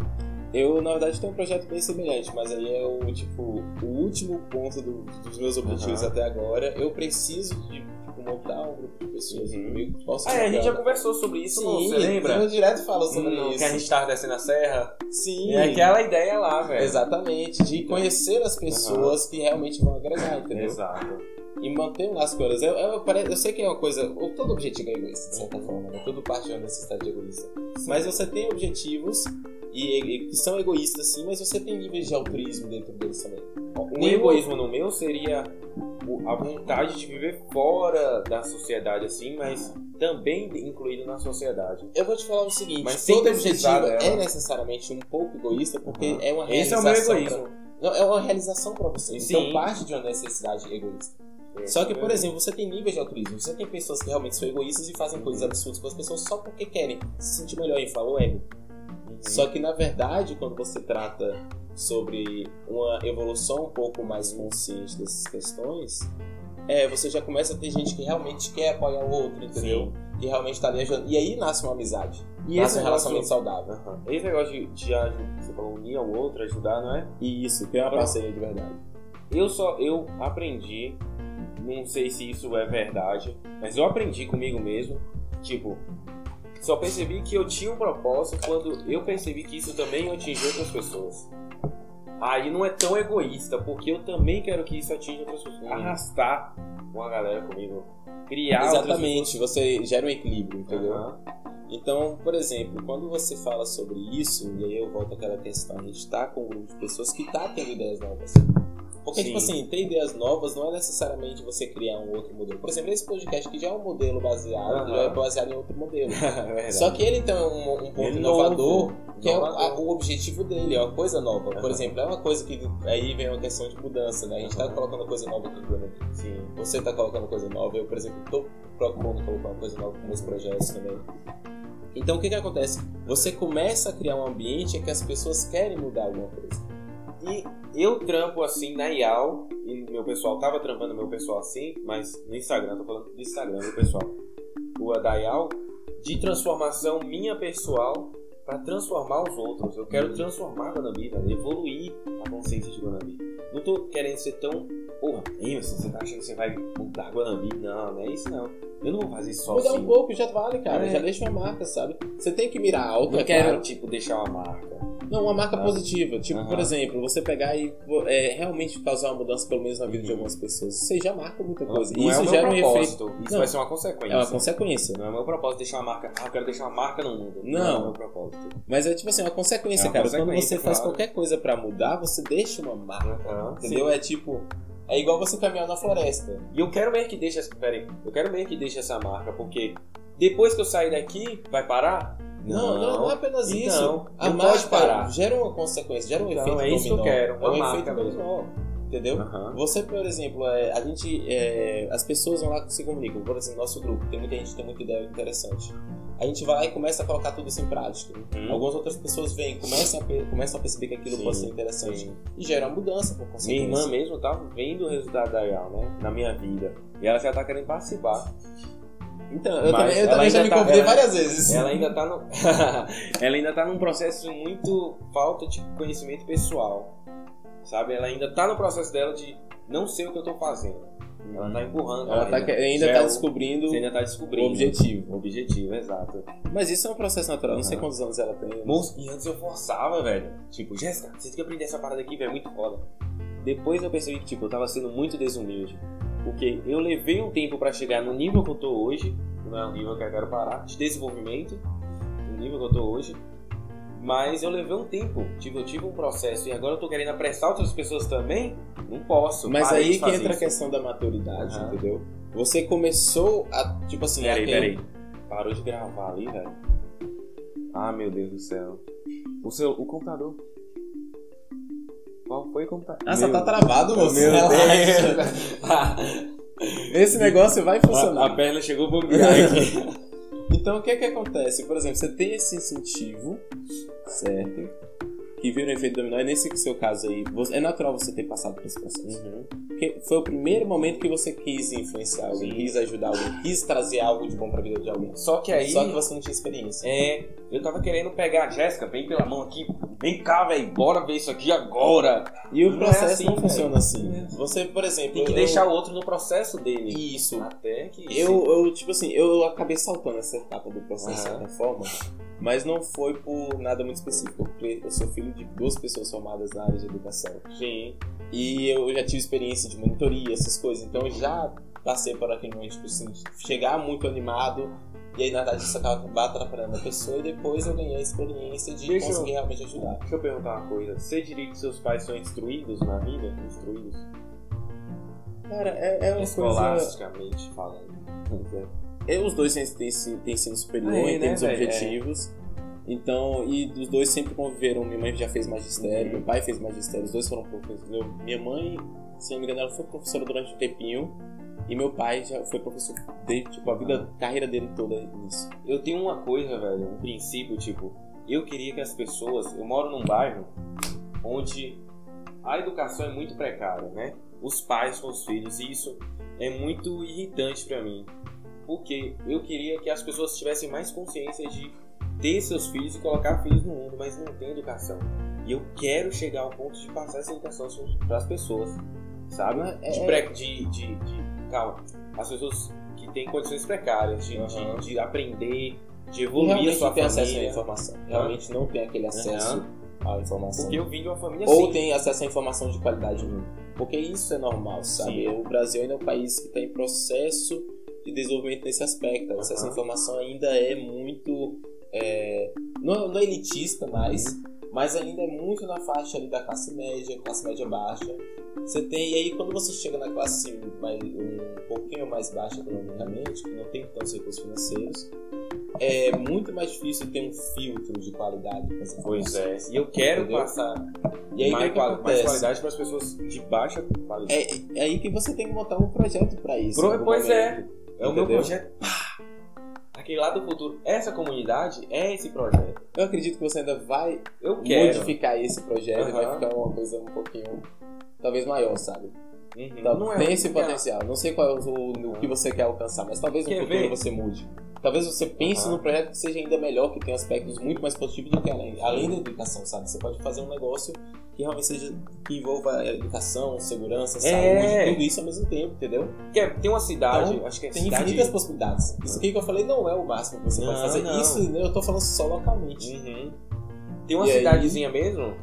Eu, na verdade, tenho um projeto bem semelhante, mas aí é o, tipo, o último ponto do- dos meus objetivos Aham. até agora. Eu preciso de tipo, montar um grupo de pessoas Uhum. comigo que possam Ah, é, a gente já conversou sobre isso, Sim, não, você lembra? Eu direto falo sobre No- isso. Que a gente tava descendo a serra. Sim. É aquela ideia lá, velho. Exatamente, de conhecer as pessoas que realmente vão agregar, entendeu? Exato. E manter um laço com elas. Eu, eu, eu sei que é uma coisa. Todo objetivo é egoísta, de certa forma, né? Tudo parte de uma necessidade egoísta. Mas você tem objetivos e, que são egoístas, sim, mas você tem níveis de altruísmo dentro deles também. Nenhum- egoísmo no meu seria a vontade de viver fora da sociedade, assim, mas também incluído na sociedade. Eu vou te falar o seguinte: Mas todo objetivo é necessariamente um pouco egoísta, porque Uhum. é uma Esse é o realização. meu egoísmo. pra- Não, é uma realização pra você. Sim. Então parte de uma necessidade egoísta. Só que, por exemplo, você tem níveis de altruísmo. Você tem pessoas que realmente são egoístas e fazem coisas absurdas com as pessoas só porque querem se sentir melhor e inflar o ego. Só que, na verdade, quando você trata sobre uma evolução um pouco mais consciente dessas questões, é, você já começa a ter gente que realmente quer apoiar o outro, entendeu? Sim. Que realmente tá ali ajudando. E aí nasce uma amizade. E nasce um relacionamento saudável. Aham. Esse negócio de, de aju- você falou unir ao outro, ajudar, não é? Isso, tem uma parceria de verdade. Eu só, eu aprendi, não sei se isso é verdade, mas eu aprendi comigo mesmo, tipo, só percebi que eu tinha um propósito quando eu percebi que isso também atingiu outras pessoas. Aí não é tão egoísta, porque eu também quero que isso atinja outras pessoas. Uhum. Arrastar uma galera comigo. Criar Exatamente, você gera um equilíbrio, entendeu? Aham. Então, por exemplo, quando você fala sobre isso, e aí eu volto àquela questão, a gente tá com um grupo de pessoas que tá tendo ideias novas. Porque, Sim. tipo assim, ter ideias novas não é necessariamente você criar um outro modelo. Por exemplo, esse podcast aqui já é um modelo baseado, Aham. já é baseado em outro modelo. É. Só que ele tem um, um ponto Ele inovador, novo, que é o, a- o objetivo dele, é uma coisa nova. Por exemplo, é uma coisa que aí vem uma questão de mudança, né? A gente tá colocando coisa nova aqui, Bruno. Sim. Você tá colocando coisa nova, eu, por exemplo, tô procurando colocar uma coisa nova com meus projetos também. Então, o que que acontece? Você começa a criar um ambiente em que as pessoas querem mudar alguma coisa. E eu trampo assim na IAL, e meu pessoal tava trampando meu pessoal assim, mas no Instagram, tô falando do Instagram, meu pessoal. O da IAL, de transformação minha pessoal para transformar os outros. Eu quero transformar Guanambi, velho, evoluir a consciência de Guanambi. Não tô querendo ser tão. Porra, Emerson, você tá achando que você vai mudar Guanambi? Não, não é isso não. Eu não vou fazer isso Mudar sozinho. um pouco já vale, cara. É. Já deixa uma marca, sabe? Você tem que mirar alto, Não é quero, claro. tipo, deixar uma marca. Não, uma marca Ah. positiva. Tipo, por exemplo, você pegar e é, realmente causar uma mudança, pelo menos na vida de algumas pessoas. Você já marca muita coisa. Não isso é gera um efeito. propósito. Isso Não. vai ser uma consequência. É uma consequência. Não é meu propósito deixar uma marca. Ah, eu quero deixar uma marca no mundo. Não. é meu propósito. Mas é tipo assim, uma consequência, É uma cara. Quando consequência, você faz claro. qualquer coisa pra mudar, você deixa uma marca. Entendeu? É tipo. É igual você caminhar na floresta. E eu quero mesmo que deixe essa. Pera aí. Eu quero mesmo que deixe essa marca, porque depois que eu sair daqui, vai parar? Não, não, não é apenas Então, isso. A não marca pode parar. gera uma consequência, gera um Então, efeito é isso que eu dominó. quero, É uma um marca efeito mesmo. dominó. Entendeu? Aham. Você, por exemplo, é, a gente. é, as pessoas vão lá que se comunicam. Por exemplo, nosso grupo, tem muita gente que tem muita ideia interessante. A gente vai lá e começa a colocar tudo isso em prática. Uhum. Algumas outras pessoas vêm, começam a, começam a perceber que aquilo Sim, pode ser interessante. sim. E gera uma mudança por Minha consequência. irmã mesmo tava vendo o resultado da IAL, né? Na minha vida. E ela já tá querendo participar. Então, eu Mas também, eu ela também já ainda me tá- convidei ela- várias vezes. Ela ainda tá no. ela ainda tá num processo muito falta de conhecimento pessoal. Sabe? Ela ainda tá no processo dela de não sei o que eu tô fazendo. Ela tá empurrando. Ela tá, que- ainda tá é o- descobrindo Você ainda tá o descobrindo. objetivo. O objetivo, exato. Mas isso é um processo natural. Não sei quantos anos ela tem. Moço, e antes eu forçava, velho. Tipo, Jéssica, você tem que aprender essa parada aqui, velho, é muito foda. Depois eu percebi que, tipo, eu tava sendo muito desumilde. Porque eu levei um tempo pra chegar no nível que eu tô hoje. Não é um nível que eu quero parar. De desenvolvimento. No nível que eu tô hoje. Mas eu levei um tempo. Tipo, eu tive um processo. E agora eu tô querendo apressar outras pessoas também. Não posso. Mas aí que entra a isso. questão da maturidade, entendeu? Você começou a, tipo assim, Peraí, a peraí. Parou de gravar ali, velho. Ah, meu Deus do céu. O seu. O computador. Qual foi o computador? Ah, só Meu- tá travado, moço. Meu. Deus. Esse negócio vai a, funcionar. a perna chegou a aqui. Então, o que é que acontece? Por exemplo, você tem esse incentivo, certo? Que vira um efeito dominó. E nesse seu caso aí, você- é natural você ter passado por esse processo. Uhum. Porque foi o primeiro momento que você quis influenciar alguém, Sim. quis ajudar alguém, quis trazer algo de bom pra vida de alguém. Só que aí. Só que você não tinha experiência. É, eu tava querendo pegar a Jéssica, vem pela mão aqui. Vem cá, velho, bora ver isso aqui agora. E o Não é processo assim, não velho. funciona assim. É. Você, por exemplo. Tem que eu- deixar o outro no processo dele. Isso. Até que. Eu, eu, tipo assim, eu acabei saltando essa etapa do processo de Aham. certa forma, mas não foi por nada muito específico, porque eu sou filho de duas pessoas formadas na área de educação. Sim. E eu já tive experiência de monitoria, essas coisas, então eu já passei por aquele momento, tipo assim, de chegar muito animado, e aí na verdade isso acaba atrapalhando a pessoa, e depois eu ganhei a experiência de Deixa eu- conseguir realmente ajudar. Deixa eu perguntar uma coisa. Você diria que seus pais são instruídos na vida? Instruídos? Cara, é, é uma coisa. Escolasticamente falando. Eu, os dois têm, têm, têm ensino superior, É, em né, objetivos. Então, e os dois sempre conviveram. Minha mãe já fez magistério, Uhum. meu pai fez magistério, os dois foram professores. Minha mãe, se não me engano, ela foi professora durante um tempinho. E meu pai já foi professor desde, tipo, a vida, a carreira dele toda nisso. Eu tenho uma coisa, velho, um princípio, tipo, eu queria que as pessoas. Eu moro num bairro onde a educação é muito precária, né? Os pais com os filhos, e isso é muito irritante para mim. Porque eu queria que as pessoas tivessem mais consciência de ter seus filhos e colocar filhos no mundo, mas não tem educação. E eu quero chegar ao ponto de passar essa educação para as pessoas, sabe? É, De, de, de, de- as pessoas que têm condições precárias de, de- Aham. de, aprender, de evoluir a sua não tem acesso à família. informação. Realmente não tem aquele acesso à informação. Porque eu vim de uma família Ou assim. tem acesso à informação de qualidade mínima. Porque isso é normal, sabe? Sim. O Brasil ainda é um país que está em processo de desenvolvimento nesse aspecto. O acesso à Aham. informação ainda é muito. é, não, não é elitista mais, mas ainda é muito na faixa ali da classe média, classe média baixa. Você tem, e aí quando você chega na classe mais, um pouquinho mais baixa economicamente, que não tem tantos recursos financeiros, é muito mais difícil ter um filtro de qualidade para Pois é. E eu quero Entendeu? passar E aí mais, que, qual- mais qualidade para as pessoas de baixa qualidade. É, é aí que você tem que montar um projeto pra isso. Pro- pois é. momento. É o meu Entendeu? projeto. Pá! Aquele lá do futuro. Essa comunidade é esse projeto. Eu acredito que você ainda vai modificar esse projeto e vai ficar uma coisa um pouquinho. Talvez maior, sabe? Uhum. Então, Não é tem esse é- potencial. Não sei qual é o, o que você quer alcançar, mas talvez no Quer futuro ver? você mude. Talvez você pense Aham. num projeto que seja ainda melhor, que tenha aspectos muito mais positivos do que além, além da educação, sabe? Você pode fazer um negócio que realmente seja que envolva educação, segurança, É. saúde, tudo isso ao mesmo tempo, entendeu? Porque tem uma cidade, Então, acho que é Tem cidade... infinitas possibilidades. Isso aqui que eu falei não é o máximo que você Não, pode fazer. não. Isso eu tô falando só localmente. Uhum. Tem uma E aí? cidadezinha mesmo,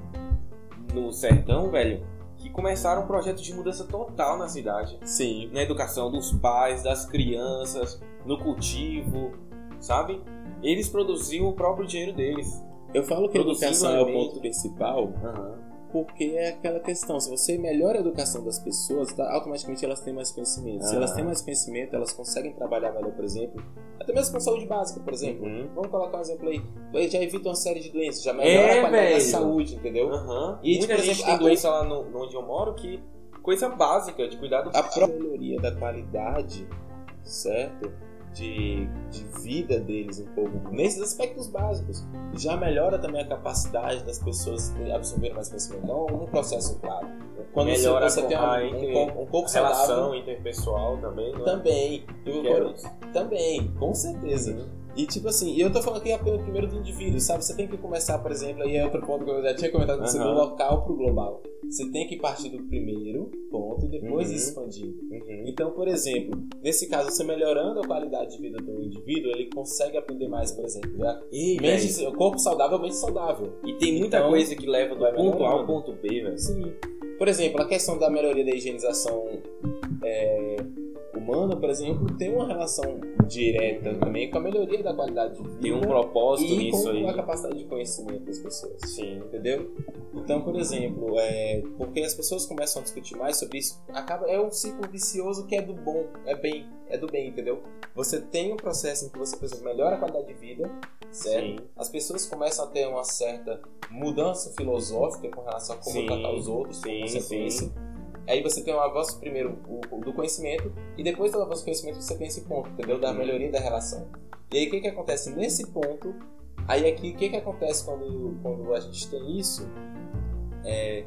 no sertão, velho, que começaram um projeto de mudança total na cidade. Sim. Na educação dos pais, das crianças, no cultivo, sabe? Eles produziam o próprio dinheiro deles. Eu falo que a educação é o ponto principal porque é aquela questão. Se você melhora a educação das pessoas, tá, automaticamente elas têm mais conhecimento. Se Ah. elas têm mais conhecimento, elas conseguem trabalhar melhor, por exemplo. Até mesmo com saúde básica, por exemplo. Uhum. Vamos colocar um exemplo aí. Já evita uma série de doenças, já melhora É, a qualidade da saúde, entendeu? Aham. E, Muita tipo, gente exemplo, tem doença lá no, onde eu moro que coisa básica de cuidar do a própria melhoria da qualidade, certo? De, de vida deles um pouco, nesses aspectos básicos. Já melhora também a capacidade das pessoas de absorver mais conhecimento. Então, um processo claro. Quando Melhora você, você tem um, um corpo relação saudável, interpessoal também, não é? também. Eu Quero- também, com certeza. E tipo assim, eu tô falando aqui apenas primeiro do indivíduo, sabe? Você tem que começar, por exemplo, aí é outro ponto que eu já tinha comentado com você, do local pro global. Você tem que partir do primeiro ponto e depois Uhum. ir expandindo. Uhum. Então, por exemplo, nesse caso, você melhorando a qualidade de vida do indivíduo, ele consegue aprender mais, por exemplo. né? E, Mente, velho, corpo saudável, mente saudável. e tem muita Então, coisa que leva do ponto A ao ponto B, velho. Sim. Por exemplo, a questão da melhoria da higienização é, humana, por exemplo, tem uma relação direta também com a melhoria da qualidade de vida Tem um propósito e nisso com aí. a capacidade de conhecimento das pessoas. Sim. Entendeu? Então, por exemplo, é, porque as pessoas começam a discutir mais sobre isso, acaba é um ciclo vicioso que é do bom, é bem, é do bem, entendeu? Você tem um processo em que você precisa melhora a qualidade de vida, certo? Sim. As pessoas começam a ter uma certa mudança filosófica com relação a como Sim, tratar os outros, sim, por consequência. Aí você tem um avanço primeiro o- o do conhecimento e depois do avanço do conhecimento você tem esse ponto, entendeu? Da Uhum. melhoria da relação. E aí o que que acontece nesse ponto? Aí aqui o que que acontece quando, quando a gente tem isso? É,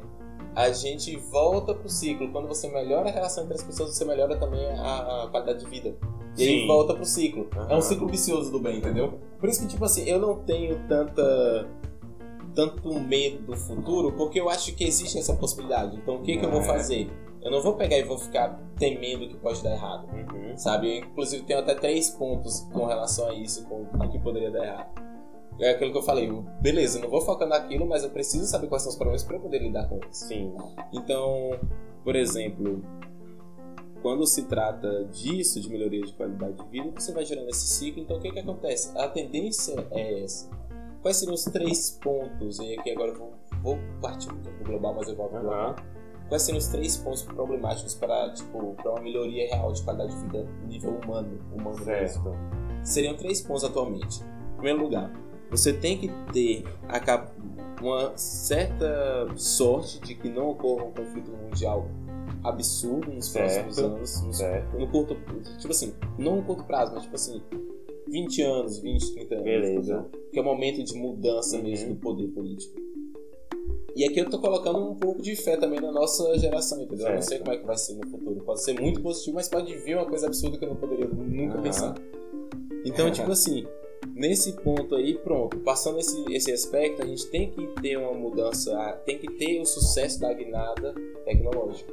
a gente volta pro ciclo. Quando você melhora a relação entre as pessoas, você melhora também a, a qualidade de vida. E aí Sim. volta pro ciclo. É Aham. um ciclo vicioso do bem, entendeu? Por isso que, tipo assim, eu não tenho tanta tanto medo do futuro, porque eu acho que existe essa possibilidade. Então, o que, que eu vou É. fazer? Eu não vou pegar e vou ficar temendo que pode dar errado, Uhum. sabe? Eu, inclusive, tenho até três pontos com relação a isso, com o que poderia dar errado. É aquilo que eu falei, beleza, eu não vou focar naquilo, mas eu preciso saber quais são os problemas para eu poder lidar com eles. Sim. Então, por exemplo, quando se trata disso, de melhoria de qualidade de vida, você vai gerando esse ciclo. Então, o que, que acontece? A tendência é essa. Quais seriam os três pontos? E aqui agora eu vou, vou partir um pouco global, mas eu volto global. Aham. Quais seriam os três pontos problemáticos para, tipo, uma melhoria real de qualidade de vida no nível humano? humano? Certo. seriam três pontos atualmente. Em primeiro lugar, você tem que ter a cap- uma certa sorte de que não ocorra um conflito mundial absurdo nos Certo. próximos anos. nos- no curto. Tipo assim, não no curto prazo, mas tipo assim, 20 anos, 20, 30 anos. Beleza. Que é o momento de mudança Uhum. mesmo do poder político. E aqui eu tô colocando um pouco de fé também na nossa geração, entendeu? Eu não Certo. sei como é que vai ser no futuro. Pode ser muito positivo, mas pode vir uma coisa absurda que eu não poderia nunca Aham. pensar. Então, tipo assim, nesse ponto aí, pronto, passando esse, esse aspecto, a gente tem que ter uma mudança, tem que ter o sucesso da guinada tecnológica.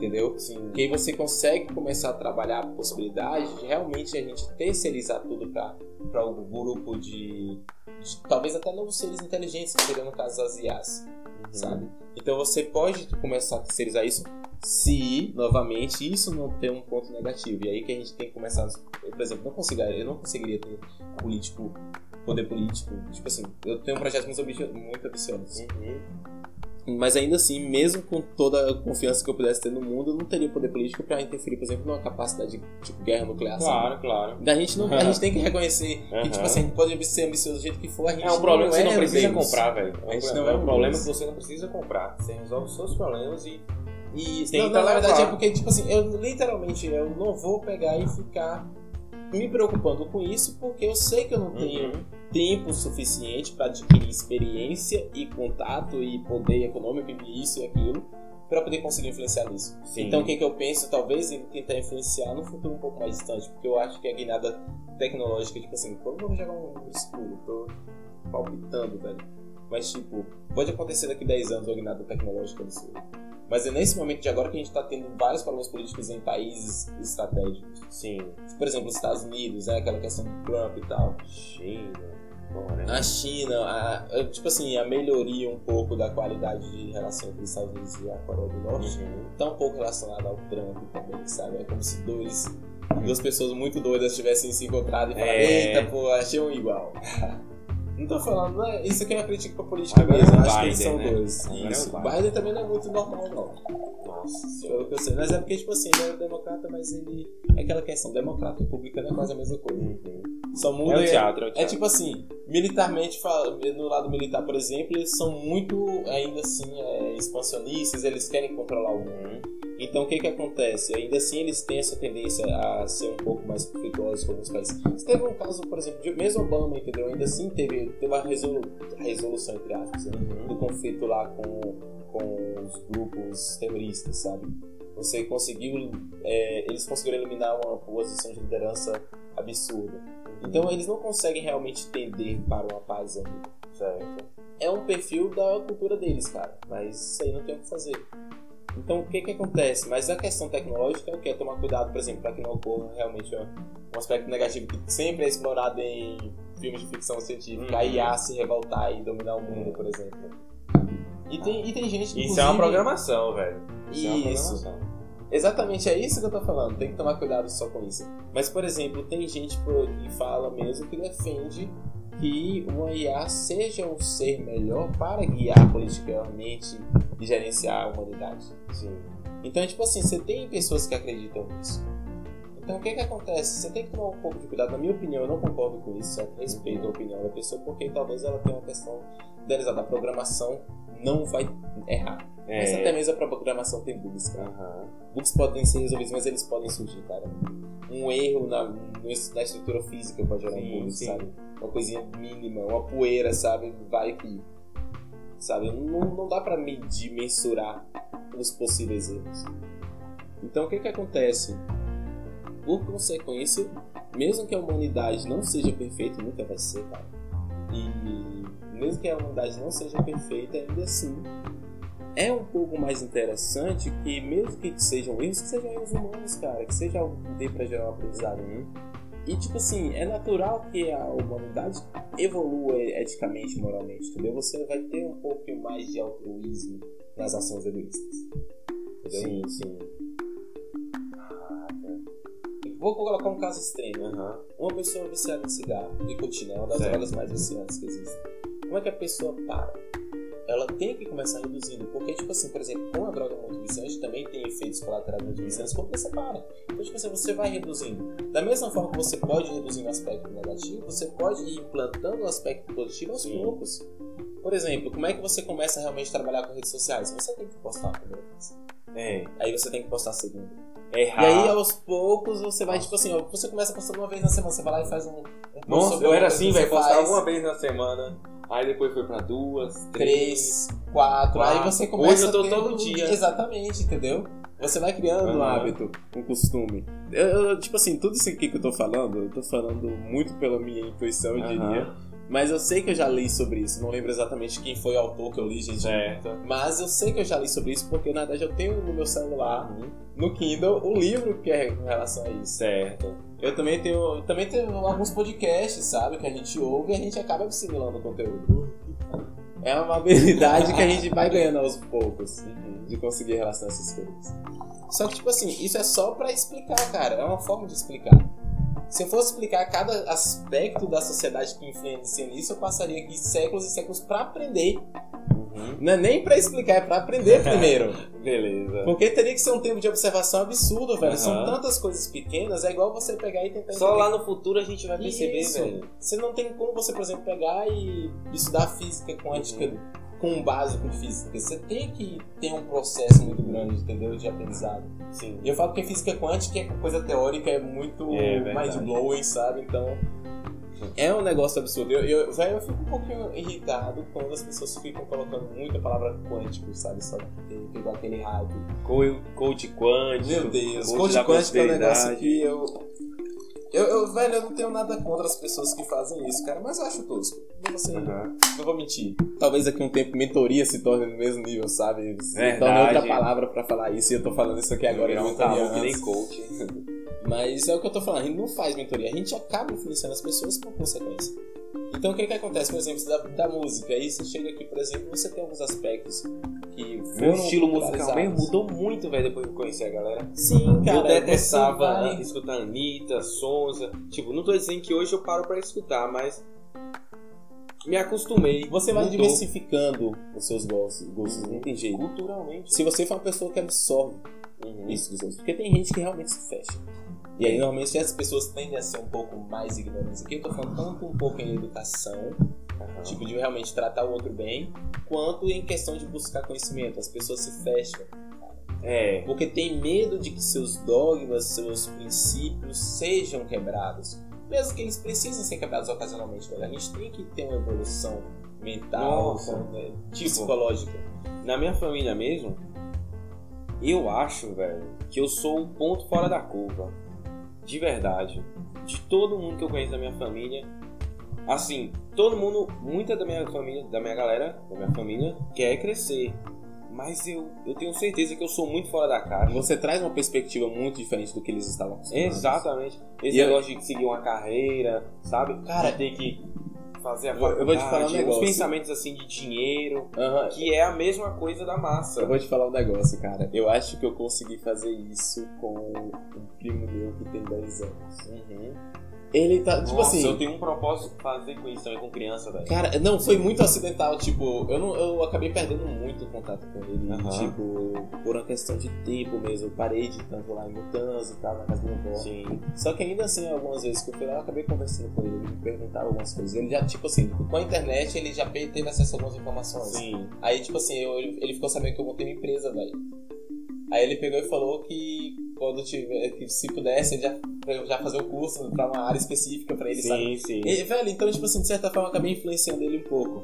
Entendeu? Sim. Porque aí você consegue começar a trabalhar a possibilidade de realmente a gente terceirizar tudo para o grupo de, de talvez até novos seres inteligentes, que seriam no caso as IAs, sabe? Então você pode começar a terceirizar isso se, novamente, isso não tem um ponto negativo. E aí que a gente tem que começar. Eu, por exemplo, não consigo, eu não conseguiria ter político, poder político. Tipo assim, eu tenho um projeto muito, muito ambicioso. Uhum. Mas ainda assim, mesmo com toda a confiança que eu pudesse ter no mundo, eu não teria poder político pra interferir, por exemplo, numa capacidade de tipo, guerra nuclear. sabe? Claro, claro. A gente, não, a gente tem que reconhecer Aham. que, tipo assim, a gente pode ser ambicioso do jeito que for, a gente É um problema que você não é precisa Deus. comprar, velho. É não um é um problema que você não precisa comprar. Você resolve os seus problemas e E Tem não, não, na verdade é porque, tipo assim, eu literalmente eu não vou pegar e ficar me preocupando com isso, porque eu sei que eu não tenho Uhum. Tempo suficiente para adquirir experiência e contato e poder econômico e isso e aquilo para poder conseguir influenciar nisso. Sim. Então, o que, que eu penso, talvez, em tentar influenciar no futuro um pouco mais distante, porque eu acho que a guinada tecnológica, tipo assim, quando eu vou jogar um escuro, tô palpitando, velho. Mas, tipo, pode acontecer daqui a 10 anos uma guinada tecnológica do sul. Mas é nesse momento de agora que a gente tá tendo vários problemas políticos em países estratégicos. Sim. Por exemplo, os Estados Unidos, né, aquela questão do Trump e tal. China. Bom, né? A China, a- a- tipo assim, a melhoria um pouco da qualidade de relação entre os Estados Unidos e a Coreia do Norte Uhum. tá um pouco relacionada ao Trump também, sabe? É como se dois, duas pessoas muito doidas tivessem se encontrado e falado, É. eita, pô, achei um igual. Não tô falando, não é- isso aqui é uma crítica pra política Agora mesmo, é acho que eles Biden, são né? dois. Agora é Isso. Biden. Biden também não é muito normal, não. Nossa Pelo que eu sei. Mas é porque, tipo assim, ele é democrata, mas ele. É aquela questão, democrata e republicano é quase a mesma coisa. Uhum. Só muda. É o teatro, é o É teatro. tipo assim, militarmente, no lado militar, por exemplo, eles são muito, ainda assim, é, expansionistas, eles querem controlar o mundo. Então o que que acontece? Ainda assim eles têm essa tendência a ser um pouco mais conflituosos com alguns países. Você teve um caso, por exemplo, de mesmo Obama, entendeu? Ainda assim teve, teve a, resolu resolução, entre aspas, né? Uhum. do conflito lá com, com os grupos terroristas, sabe? Você conseguiu, é, eles conseguiram eliminar uma posição de liderança absurda. Então eles não conseguem realmente tender para uma paz ainda. Certo. É um perfil da cultura deles, cara. Mas isso aí não tem o que fazer. Então o que que acontece? Mas a questão tecnológica é o que? É tomar cuidado, por exemplo, para que não ocorra realmente um aspecto negativo que sempre é explorado em filmes de ficção científica. A Uhum. IA se revoltar e dominar o mundo, por exemplo. E tem, e tem gente que. Isso é uma programação, velho. Isso, é programação. Exatamente, é isso que eu tô falando. Tem que tomar cuidado só com isso. Mas, por exemplo, tem gente que fala mesmo que defende que uma IA seja um ser melhor para guiar politicamente e gerenciar a humanidade. Sim. Então, tipo assim, você tem pessoas que acreditam nisso. Então, o que que acontece? Você tem que tomar um pouco de cuidado. Na minha opinião, eu não concordo com isso. certo? Respeito a opinião da pessoa, porque talvez ela tenha uma questão idealizada. A programação não vai errar. Mas até É. mesmo a programação tem bugs, cara. Aham. Bugs podem ser resolvidos, mas eles podem surgir, cara. Um erro na, na estrutura física pode gerar um Sim, bug, sim. sabe? Uma coisinha mínima, uma poeira, sabe? Vai que. Sabe? Não, não dá pra medir, mensurar os possíveis erros. Então o que que acontece? Por consequência, mesmo que a humanidade não seja perfeita, nunca vai ser, cara. E mesmo que a humanidade não seja perfeita, ainda assim é um pouco mais interessante que, mesmo que sejam erros, que sejam erros humanos, cara, que seja algo que dê pra gerar um aprendizado. E, tipo assim, é natural que a humanidade evolua eticamente e moralmente, entendeu? Você vai ter um pouco mais de altruísmo nas ações egoístas. Entendeu? Sim, sim. Vou colocar um caso extremo. Aham. Uma pessoa viciada em cigarro, nicotina, é uma das Certo. drogas mais viciantes que existem. Como é que a pessoa para? Ela tem que começar reduzindo, porque, tipo assim, por exemplo, como a droga é muito viciante, também tem efeitos colaterais muito viciantes quando você para. Então, tipo assim, você vai reduzindo. Da mesma forma que você pode reduzir o aspecto negativo, você pode ir implantando o aspecto positivo aos Sim. poucos. Por exemplo, como é que você começa a realmente trabalhar com redes sociais? Você tem que postar uma primeira vez. É. Aí você tem que postar segunda. Errar. E aí, aos poucos, você vai, Nossa. tipo assim, ó, você começa postando uma vez na semana, você vai lá e faz um. um Nossa, eu era assim, velho. faz. uma vez na semana. Aí depois foi pra duas, três. três, quatro. Aí Quatro. você começa Hoje eu tô todo um- dia. Exatamente, entendeu? Você vai criando um Aham. hábito, um costume. Eu, eu, tipo assim, tudo isso aqui que eu tô falando, eu tô falando muito pela minha intuição, eu Aham. diria. Mas eu sei que eu já li sobre isso. Não lembro exatamente quem foi o autor que eu li, gente. Certo. Mas eu sei que eu já li sobre isso porque, na verdade, eu tenho no meu celular, Uhum. no Kindle, o livro que é com relação a isso. Certo. Eu também tenho, também tenho alguns podcasts, sabe? Que a gente ouve e a gente acaba assimilando o conteúdo. É uma habilidade que a gente vai ganhando aos poucos de conseguir relacionar essas coisas. Só que, tipo assim, isso é só pra explicar, cara. É uma forma de explicar. Se eu fosse explicar cada aspecto da sociedade que influencia nisso, eu passaria aqui séculos e séculos pra aprender. Uhum. Não é nem pra explicar, é pra aprender primeiro. Beleza. Porque teria que ser um tempo de observação absurdo, velho. São Aham. tantas coisas pequenas, é igual você pegar e tentar Só entender. lá no futuro a gente vai perceber, Isso. velho. Você não tem como você, por exemplo, pegar e estudar física quântica Uhum. Com um básico de física. Você tem que ter um processo muito grande, entendeu? De aprendizado. Sim. E eu falo que a física quântica é coisa teórica, é muito É mind-blowing, sabe? Então. É um negócio absurdo. Eu, eu, velho, eu fico um pouquinho irritado quando as pessoas ficam colocando muito a palavra quântico, sabe? Só que pegou aquele hype. Co- Coach quântico. Meu Deus, coach coach quântico é um negócio que eu, eu, eu. Velho, eu não tenho nada contra as pessoas que fazem isso, cara, mas eu acho tosco. Não vou, ser- Aham. não vou mentir. Talvez daqui a um tempo mentoria se torne no mesmo nível, sabe? Se Verdade. torne outra palavra pra falar isso e eu tô falando isso aqui agora tabu que nem coach. Mas é o que eu tô falando, a gente não faz mentoria, a gente acaba influenciando as pessoas por consequência. Então o que que acontece, por exemplo, da, da música? Aí você chega aqui, por exemplo, você tem alguns aspectos que Meu estilo musical mesmo mudou muito, velho, depois que eu conheci a galera. Sim, cara. eu detestava vai- escutar Anitta, Sonza. Tipo, não tô dizendo que hoje eu paro pra escutar, mas me acostumei. Você vai Mudou. diversificando os seus gostos, gostos Uhum. não tem jeito. Culturalmente. Se você for uma pessoa que absorve Uhum. isso dos outros, porque tem gente que realmente se fecha. E aí, normalmente, as pessoas tendem a ser um pouco mais ignorantes. Aqui eu tô falando tanto um pouco em educação, Aham. tipo, de realmente tratar o outro bem, quanto em questão de buscar conhecimento. As pessoas se fecham. É. Porque tem medo de que seus dogmas, seus princípios sejam quebrados. Mesmo que eles precisem ser quebrados ocasionalmente, velho. A gente tem que ter uma evolução mental, né, Tipo, psicológica. Na minha família mesmo, eu acho, velho, que eu sou o ponto fora da curva. De verdade. De todo mundo que eu conheço da minha família. Assim, todo mundo, muita da minha família, da minha galera, da minha família, quer crescer. Mas eu, eu tenho certeza que eu sou muito fora da caixa. Você traz uma perspectiva muito diferente do que eles estavam acostumados. Exatamente. Esse E eu- negócio de seguir uma carreira, sabe? Cara, ter que fazer a eu- eu vou te falar um negócio. Uns pensamentos assim de dinheiro, Aham. que é a mesma coisa da massa. Eu vou te falar um negócio, cara. Eu acho que eu consegui fazer isso com um primo meu que tem 10 anos. Uhum. Ele tá, tipo Nossa, assim. eu tenho um propósito de fazer com isso também com criança, velho. Cara, não, foi muito acidental, tipo, eu, não, eu acabei perdendo muito contato com ele, tipo, por uma questão de tempo mesmo. Eu parei de tanto lá em Mutanz e tal, na casa do meu avó. Sim. Só que ainda assim, algumas vezes que eu fui lá, eu acabei conversando com ele, ele me perguntava algumas coisas. Ele já, tipo assim, com a internet, ele já teve acesso a algumas informações. Sim. Aí, tipo assim, eu- ele ficou sabendo que eu montei uma empresa, velho. Aí ele pegou e falou que quando tiver, que se pudesse, já, já fazer o curso pra uma área específica pra ele, sabe? Sim, sim. Velho, então, tipo assim, de certa forma, acabei influenciando ele um pouco.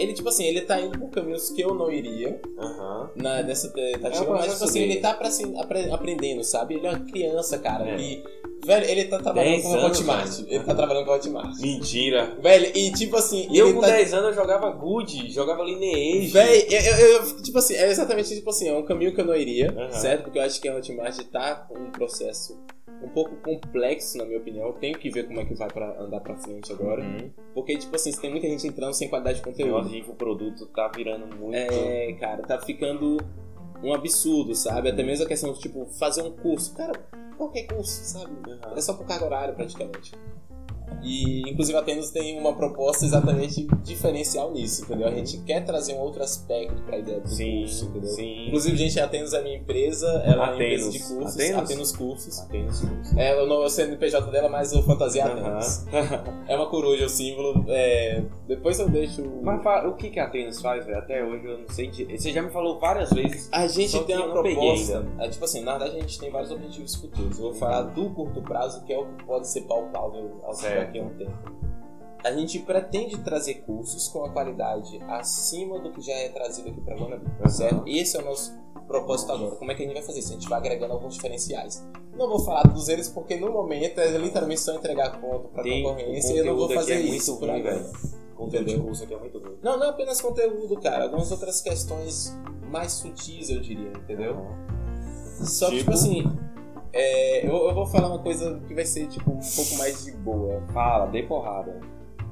Ele, tipo assim, ele tá indo por caminhos que eu não iria Aham. na, nessa tentativa, É o mas, tipo assim, dele. ele tá pra, assim, apre- aprendendo, sabe? Ele é uma criança, cara, É. que... Velho, ele tá trabalhando com a anos, Hotmart. velho. Ele tá trabalhando com a Hotmart. Mentira. Velho, e tipo assim... E eu ele com tá... 10 anos eu jogava Good, jogava Lineage. Véi, eu, eu- eu- tipo assim, é exatamente tipo assim, é um caminho que eu não iria, Aham. certo? Porque eu acho que a Hotmart tá com um processo um pouco complexo, na minha opinião. Eu tenho que ver como é que vai pra andar pra frente agora. Uhum. Porque, tipo assim, tem muita gente entrando sem qualidade de O conteúdo. negócio de infoproduto tá virando muito. É, cara, tá ficando um absurdo, sabe? Até mesmo a questão de, tipo, fazer um curso. Cara, qualquer curso, sabe? Aham. É só por carga horária, praticamente. E, inclusive, a Tenos tem uma proposta exatamente diferencial nisso, entendeu? A gente quer trazer um outro aspecto pra ideia do Sim, curso, entendeu? sim. Inclusive, gente, a Atenos é minha empresa, ela é uma Atenos. empresa de cursos. Atenos? Atenos Cursos. Apenas curso. É, o nome- o CNPJ dela, mas o Fantasia Atenos. Aham. É uma coruja, o símbolo. É... Depois eu deixo. Mas o que, que a Atenas faz, velho? Até hoje eu não sei. De... Você já me falou várias vezes. A gente tem que uma não proposta. É, tipo assim, na verdade a gente tem vários objetivos futuros. Eu vou falar do curto prazo, que é o que pode ser palpável ao Certo. Daqui a um tempo. A gente pretende trazer cursos com a qualidade acima do que já é trazido aqui para Guanabara, Aham. certo? Esse é o nosso propósito agora. Como é que a gente vai fazer isso? A gente vai agregando alguns diferenciais. Não vou falar dos eles porque no momento é literalmente só entregar conta para concorrência e eu não vou aqui fazer é isso por ruim, agora. velho. Conteúdo de curso aqui é muito ruim. Não, não é apenas conteúdo, cara. Algumas outras questões mais sutis, eu diria, entendeu? Só que, tipo Tipo? assim, é, eu, eu vou falar uma coisa que vai ser, tipo, um pouco mais de boa. Fala, dê porrada.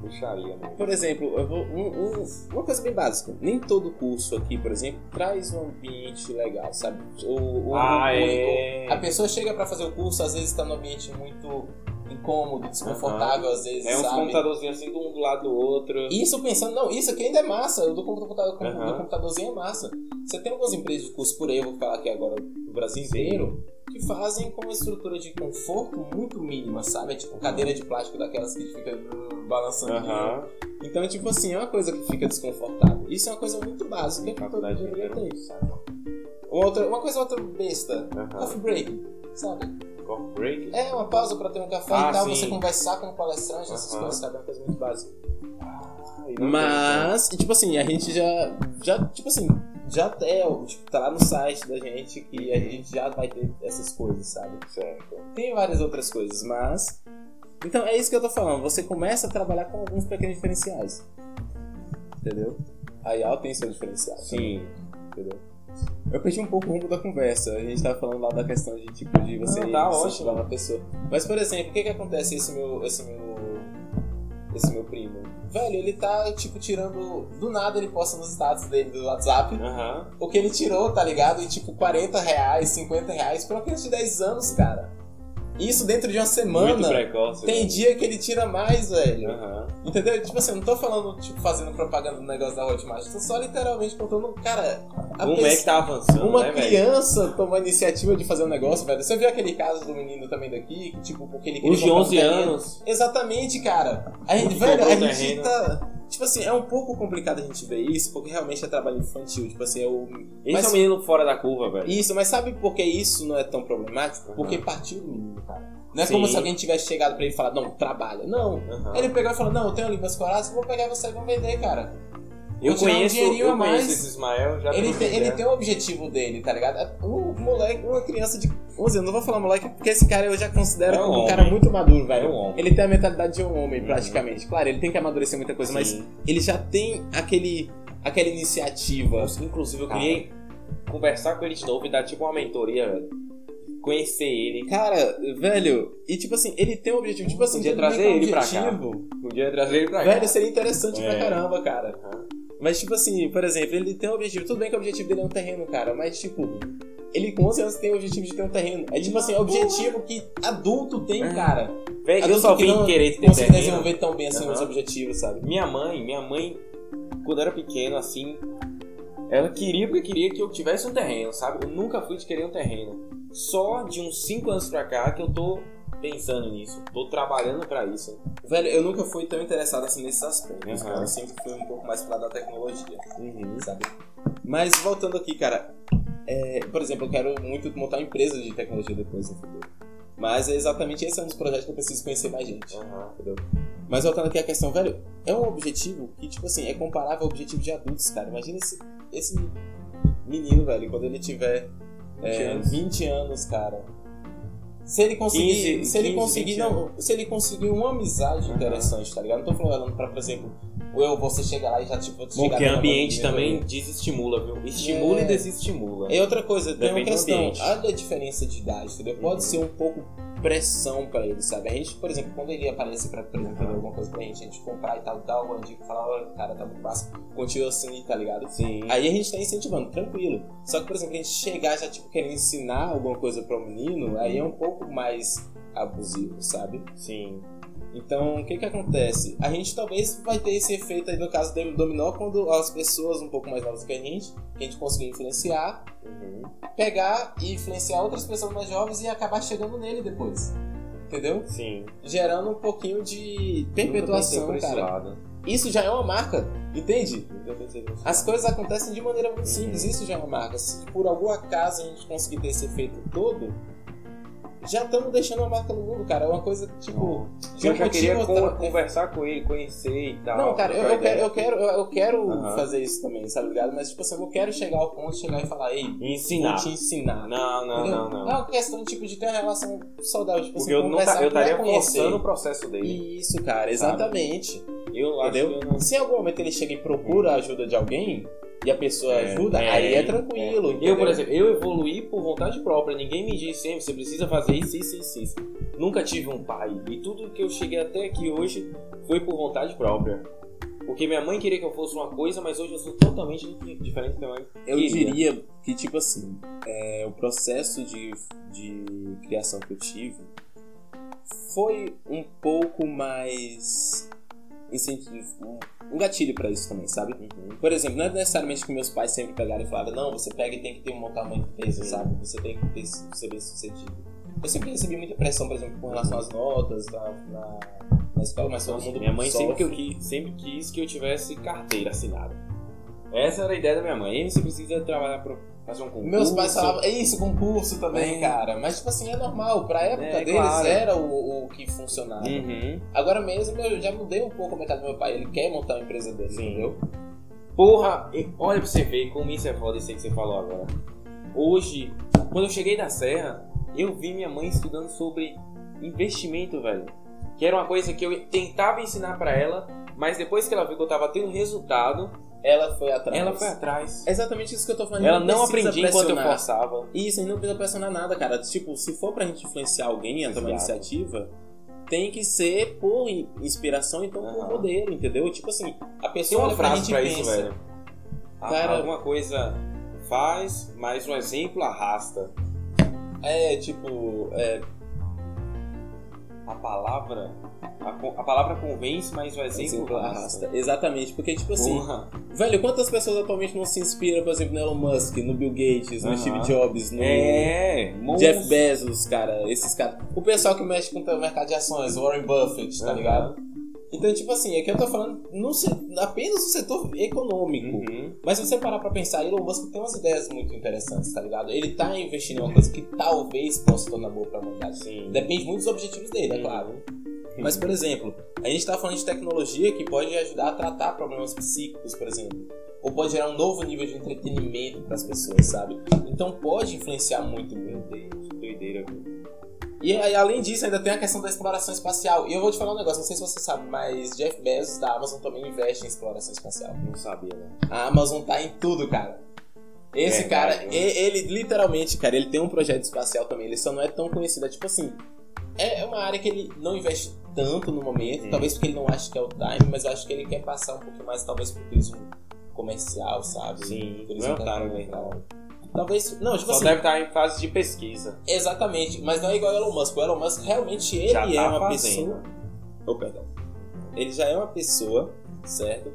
Puxaria, mano. Por exemplo, eu vou, um- um- uma coisa bem básica. Nem todo curso aqui, por exemplo, traz um ambiente legal, sabe? O, o- Ah, o- é. A pessoa chega pra fazer o curso, às vezes tá num ambiente muito incômodo, desconfortável, às vezes, É uns sabe? computadorzinhos assim, um do lado do outro. Isso pensando, não, isso aqui ainda é massa. O do, computador, do Aham. computadorzinho é massa. Você tem algumas empresas de curso por aí, eu vou falar aqui agora do Brasil inteiro, que fazem com uma estrutura de conforto muito mínima, sabe? É tipo cadeira de plástico daquelas que fica uh, balançando. Aham. Então, tipo assim, é uma coisa que fica desconfortável. Isso é uma coisa muito básica que todo mundo ter. Uma, outra, uma coisa outra besta, Aham. coffee break, sabe? Break? É uma pausa pra ter um café Ah, e tal, sim. você conversar com o palestrante, essas Aham. coisas, sabe? É uma coisa muito básica. Ah, Mas, e, tipo assim, a gente já, já tipo assim, já é, tipo, tá lá no site da gente que a gente já vai ter essas coisas, sabe? Certo. Tem várias outras coisas, mas... Então, é isso que eu tô falando. Você começa a trabalhar com alguns pequenos diferenciais. Entendeu? A IAL tem seu diferencial. Sim. Entendeu? Eu perdi um pouco o rumo da conversa. A gente tava falando lá da questão de tipo de você Não, tá incentivar uma pessoa. Mas, por exemplo, o que que acontece esse meu. Esse meu. Esse meu primo? Velho, ele tá, tipo, tirando. Do nada ele posta nos status dele do WhatsApp Aham. o que ele tirou, tá ligado? E tipo, 40 reais, 50 reais pra uma criança de 10 anos, cara. Isso dentro de uma semana. precoce. Tem velho. dia que ele tira mais, velho. Aham. Entendeu? Tipo assim, eu não tô falando, tipo, fazendo propaganda do negócio da Hotmart. Tô só literalmente contando, cara. Como pessoa- é que tá avançando, uma né, velho? criança tomou a iniciativa de fazer um negócio, velho. Você viu aquele caso do menino também daqui, que tipo, porque ele queria Os de comprar um 11 terreno? anos. Exatamente, cara. A gente, velho, a gente tá. Tipo assim, é um pouco complicado a gente ver isso, porque realmente é trabalho infantil. Tipo assim, é o. Esse Mas- é o menino fora da curva, velho. Isso, mas sabe por que isso não é tão problemático? Aham. Porque partiu do menino, cara. Não é Sim. como se alguém tivesse chegado pra ele e falado, não, trabalha. Não. Aham. Ele pegou e falou, não, eu tenho ali meus corações, vou pegar você e vou vender, cara. Eu um conheço, dinheirinho eu mais. conheço esse Ismael, já Ele tem, ele tem um objetivo dele, tá ligado? Um moleque, uma criança de 11 anos, não vou falar moleque porque esse cara eu já considero É um como um cara muito maduro, velho. É um homem. Ele tem a mentalidade de um homem, Uhum. praticamente. Claro, ele tem que amadurecer muita coisa, mas Sim. ele já tem aquele, aquela iniciativa. Inclusive, eu queria conversar com ele de novo e dar tipo uma mentoria, velho. Conhecer ele. Cara, velho, e tipo assim, ele tem um objetivo, tipo assim, Podia trazer um ele pra cá. objetivo, Podia trazer ele pra cá. Velho, seria interessante pra É. caramba, cara. Aham. Mas, tipo assim, por exemplo, ele tem um objetivo. Tudo bem que o objetivo dele é um terreno, cara, mas, tipo, ele com 11 anos tem o objetivo de ter um terreno. É tipo assim, é o objetivo que adulto tem, É. cara. Velho, eu só que vim não querer ter terreno. desenvolver tão bem assim Aham. os objetivos, sabe? Minha mãe, minha mãe, quando era pequeno, assim, ela queria porque queria que eu tivesse um terreno, sabe? Eu nunca fui de querer um terreno. Só de uns 5 anos pra cá que eu tô pensando nisso. Tô trabalhando pra isso. Velho, eu nunca fui tão interessado assim nesses aspectos, Aham. cara. Eu sempre fui um pouco mais pro lado da tecnologia, Uhum. sabe? Mas voltando aqui, cara, é, por exemplo, eu quero muito montar uma empresa de tecnologia depois no futuro. Mas é exatamente esse é um dos projetos que eu preciso conhecer mais gente. Aham. Entendeu? Mas voltando aqui à questão, velho, é um objetivo que, tipo assim, é comparável ao objetivo de adultos, cara. Imagina esse, esse menino, velho, quando ele tiver 20 é, anos. 20 anos, cara. Se ele conseguir, 15, se ele 15, conseguir, 20 não, se ele conseguir uma amizade Aham. interessante, tá ligado? Não tô falando pra, por exemplo, eu, você chega lá e já, tipo, Bom, chegar porque ambiente também desestimula, viu? Estimula É. e desestimula. E outra coisa, tem uma Depende questão, a diferença de idade, entendeu? Pode Uhum. ser um pouco pressão pra ele, sabe? A gente, por exemplo, quando ele aparece Uhum. vender alguma coisa pra gente, a gente comprar e tal, tal, o digo falar, olha, cara, tá muito fácil, continua assim, tá ligado? Sim. Aí a gente tá incentivando, tranquilo. Só que, por exemplo, a gente chegar já, tipo, querendo ensinar alguma coisa pro menino, aí é um pouco mais abusivo, sabe? Sim. Então, o que que acontece? A gente talvez vai ter esse efeito aí no caso do dominó quando as pessoas um pouco mais novas que a gente, que a gente conseguir influenciar, Uhum. pegar e influenciar outras pessoas mais jovens e acabar chegando nele depois. Entendeu? Sim. Gerando um pouquinho de perpetuação, cara. Isso já é uma marca, entende? As coisas acontecem de maneira muito Uhum. simples, isso já é uma marca. Se por algum acaso a gente conseguir ter esse efeito todo, já estamos deixando uma marca no mundo, cara. É uma coisa tipo. Eu já queria outra- conversar com ele, conhecer e tal. Não, cara, eu, eu quero, eu quero, eu, eu quero Aham. fazer isso também, sabe ligado? Mas tipo assim, eu quero chegar ao ponto de chegar e falar, ei, ensinar. vou te ensinar. Não, não, Entendeu? não, não. É uma questão tipo, de ter uma relação saudável, tipo Porque assim, eu, não tá, eu estaria conhecer. forçando o processo dele. Isso, cara, exatamente. Eu acho Entendeu? não... Se em algum momento ele chega e procura a ajuda de alguém e a pessoa É, ajuda, é, aí é tranquilo. Eu, entendeu? por exemplo, eu evoluí por vontade própria. Ninguém me disse sempre, você precisa fazer isso, isso, isso, isso. Nunca tive um pai. E tudo que eu cheguei até aqui hoje foi por vontade própria. Porque minha mãe queria que eu fosse uma coisa, mas hoje eu sou totalmente diferente da minha mãe. Eu diria que, tipo assim, é, o processo de, de criação que eu tive foi um pouco mais incentivo, um, gatilho pra isso também, sabe? Uhum. Por exemplo, não é necessariamente que meus pais sempre pegaram e falaram, não, você pega e tem que ter um montar uma empresa, Sim. sabe? Você tem que ter, ser bem sucedido. Eu sempre recebi muita pressão, por exemplo, com relação às notas na, na, na escola, mas todo mundo Minha mãe sempre, que eu quis, sempre quis que eu tivesse carteira assinada. Essa era a ideia da minha mãe. Ei, Você precisa trabalhar pra fazer um concurso. Meus pais falavam, é isso, concurso também, É. cara. Mas, tipo assim, é normal. Pra época É, deles claro. era o, o que funcionava. Uhum. Agora mesmo eu já mudei um pouco a metade do meu pai. Ele quer montar uma empresa dele, Sim. entendeu? Porra, olha pra você ver como isso é foda, isso aí que você falou agora. Hoje, quando eu cheguei na Serra, eu vi minha mãe estudando sobre investimento, velho. Que era uma coisa que eu tentava ensinar pra ela, mas depois que ela viu que eu tava tendo resultado, Ela foi atrás. ela foi atrás. É exatamente isso que eu tô falando. Ela Não não aprendia enquanto eu forçava. Isso, a gente não precisa pressionar nada, cara. Tipo, se for pra gente influenciar alguém a tomar iniciativa, tem que ser por in- inspiração, então por Aham. modelo, entendeu? Tipo assim, a Tem pessoa uma olha pra frase gente pra e isso, pensa. velho. A- Cara- Alguma coisa faz, mas um exemplo arrasta. É, tipo, é, A palavra. A, a palavra convence, mas o exemplo, arrasta. Exatamente, porque, tipo assim, Porra. velho, quantas pessoas atualmente não se inspiram, por exemplo, no Elon Musk, no Bill Gates, no Aham. Steve Jobs, no É, Jeff. Bezos, cara, esses caras. O pessoal que mexe com o mercado de ações, Warren Buffett, tá Aham. ligado? Então, tipo assim, é que eu tô falando no, apenas no setor econômico. Uhum. Mas se você parar pra pensar, Elon Musk tem umas ideias muito interessantes, tá ligado? Ele tá investindo em uma coisa que talvez possa tornar boa pra humanidade. Sim. Depende muito dos objetivos dele, é Uhum. claro. Mas, por exemplo, a gente tá falando de tecnologia que pode ajudar a tratar problemas psíquicos, por exemplo. Ou pode gerar um novo nível de entretenimento pras pessoas, sabe? Então pode influenciar muito o mundo. Que doideira, velho. E além disso, ainda tem a questão da exploração espacial. E eu vou te falar um negócio, não sei se você sabe, mas Jeff Bezos da Amazon também investe em exploração espacial. Não sabia, né? A Amazon tá em tudo, cara. Esse Verdade, cara, né? e- ele, literalmente, cara, ele tem um projeto espacial também, ele só não é tão conhecido. É tipo assim, é uma área que ele não investe tanto no momento, Hum. talvez porque ele não acha que é o time, mas eu acho que ele quer passar um pouquinho mais, talvez pro turismo comercial, sabe? Sim, Turismo não é o time? Talvez, não, tipo Só assim, deve estar em fase de pesquisa. exatamente, mas não é igual o Elon Musk. O Elon Musk realmente ele Já é tá uma fazendo. pessoa. Oh, perdão. Ele já é uma pessoa, certo?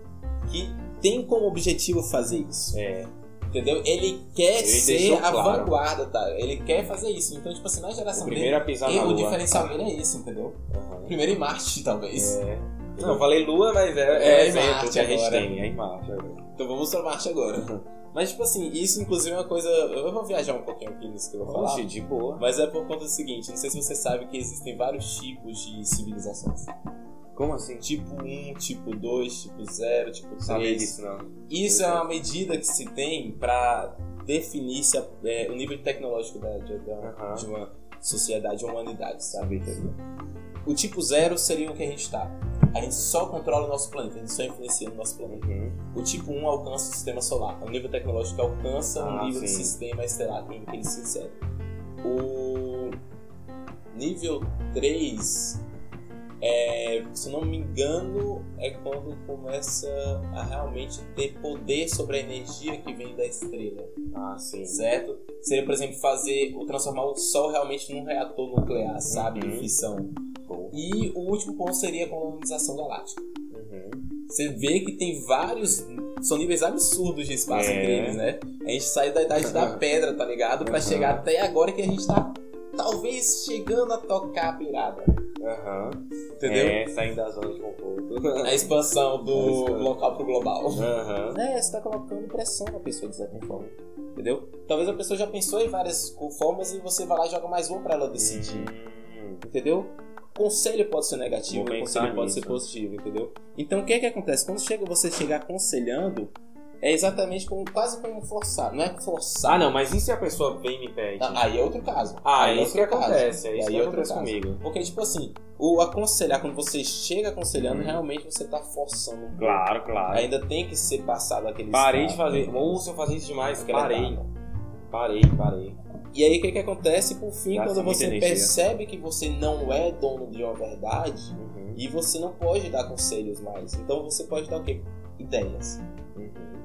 Que tem como objetivo fazer isso. É. Entendeu? Ele quer Ele ser a claro. vanguarda, tá? Ele quer fazer isso. Então, tipo assim, na O geração primeiro a dele, pisar e na o lua. diferencial dele é isso, entendeu? Aham. Primeiro em Marte, talvez. É. Não, eu falei lua, mas é, É é, em exemplo Marte que a gente agora. tem. É em Marte agora. Então vamos pra Marte agora. Mas, tipo assim, isso inclusive é uma coisa. Eu vou viajar um pouquinho aqui nisso que eu vou falar. Oxe, de boa. Mas é por conta do seguinte: não sei se você sabe que existem vários tipos de civilizações. Como assim? Tipo 1, tipo 2, tipo 0, tipo Sabia 3. disso, não. Isso é uma medida que se tem pra definir se a- é, o nível tecnológico da, de, da- Aham. de uma sociedade ou humanidade, sabe? O tipo 0 seria o que a gente tá. A gente só controla o nosso planeta, a gente só influencia no nosso planeta. Uhum. O tipo 1 alcança o sistema solar. O nível tecnológico alcança Ah, um nível de sim. sistema estelar que ele se insere. O nível 3 é, se não me engano, é quando começa a realmente ter poder sobre a energia que vem da estrela. Ah, sim. Certo? Seria, por exemplo, fazer ou transformar o Sol realmente num reator nuclear, sabe? Uhum. fissão. Bom. E o último ponto seria a colonização galáctica. Uhum. Você vê que tem vários. São níveis absurdos de espaço É. entre eles, né? A gente sai da idade da pedra, tá ligado? Pra Uhum. chegar até agora que a gente tá talvez chegando a tocar a pirada. Aham. Entendeu? É, saindo da zona de conforto. A expansão do expansão. local pro global. Aham. É, você tá colocando pressão na pessoa de certa forma. Entendeu? Talvez a pessoa já pensou em várias formas e você vai lá e joga mais uma pra ela decidir. Hum. Entendeu? Conselho pode ser negativo, conselho pode nisso. ser positivo, entendeu? Então o que é que acontece? Quando chega, você chega aconselhando, é exatamente como, quase como forçar. Não é forçar. Ah, não, mas e se a pessoa vem e me pede? Ah, Aí é outro caso. Ah, Aí é isso que acontece. É isso Aí que é outro acontece caso. comigo. Porque, tipo assim, o aconselhar, quando você chega aconselhando, Hum. realmente você tá forçando. Claro, claro. Ainda tem que ser passado aquele Parei de estado. fazer. Ou se eu fazer isso demais, parei. Parei, parei. E aí o que, que acontece? Por fim, Gasta quando você energia. percebe que você não é dono de uma verdade, Uhum. e você não pode dar conselhos mais. Então você pode dar o quê? Ideias.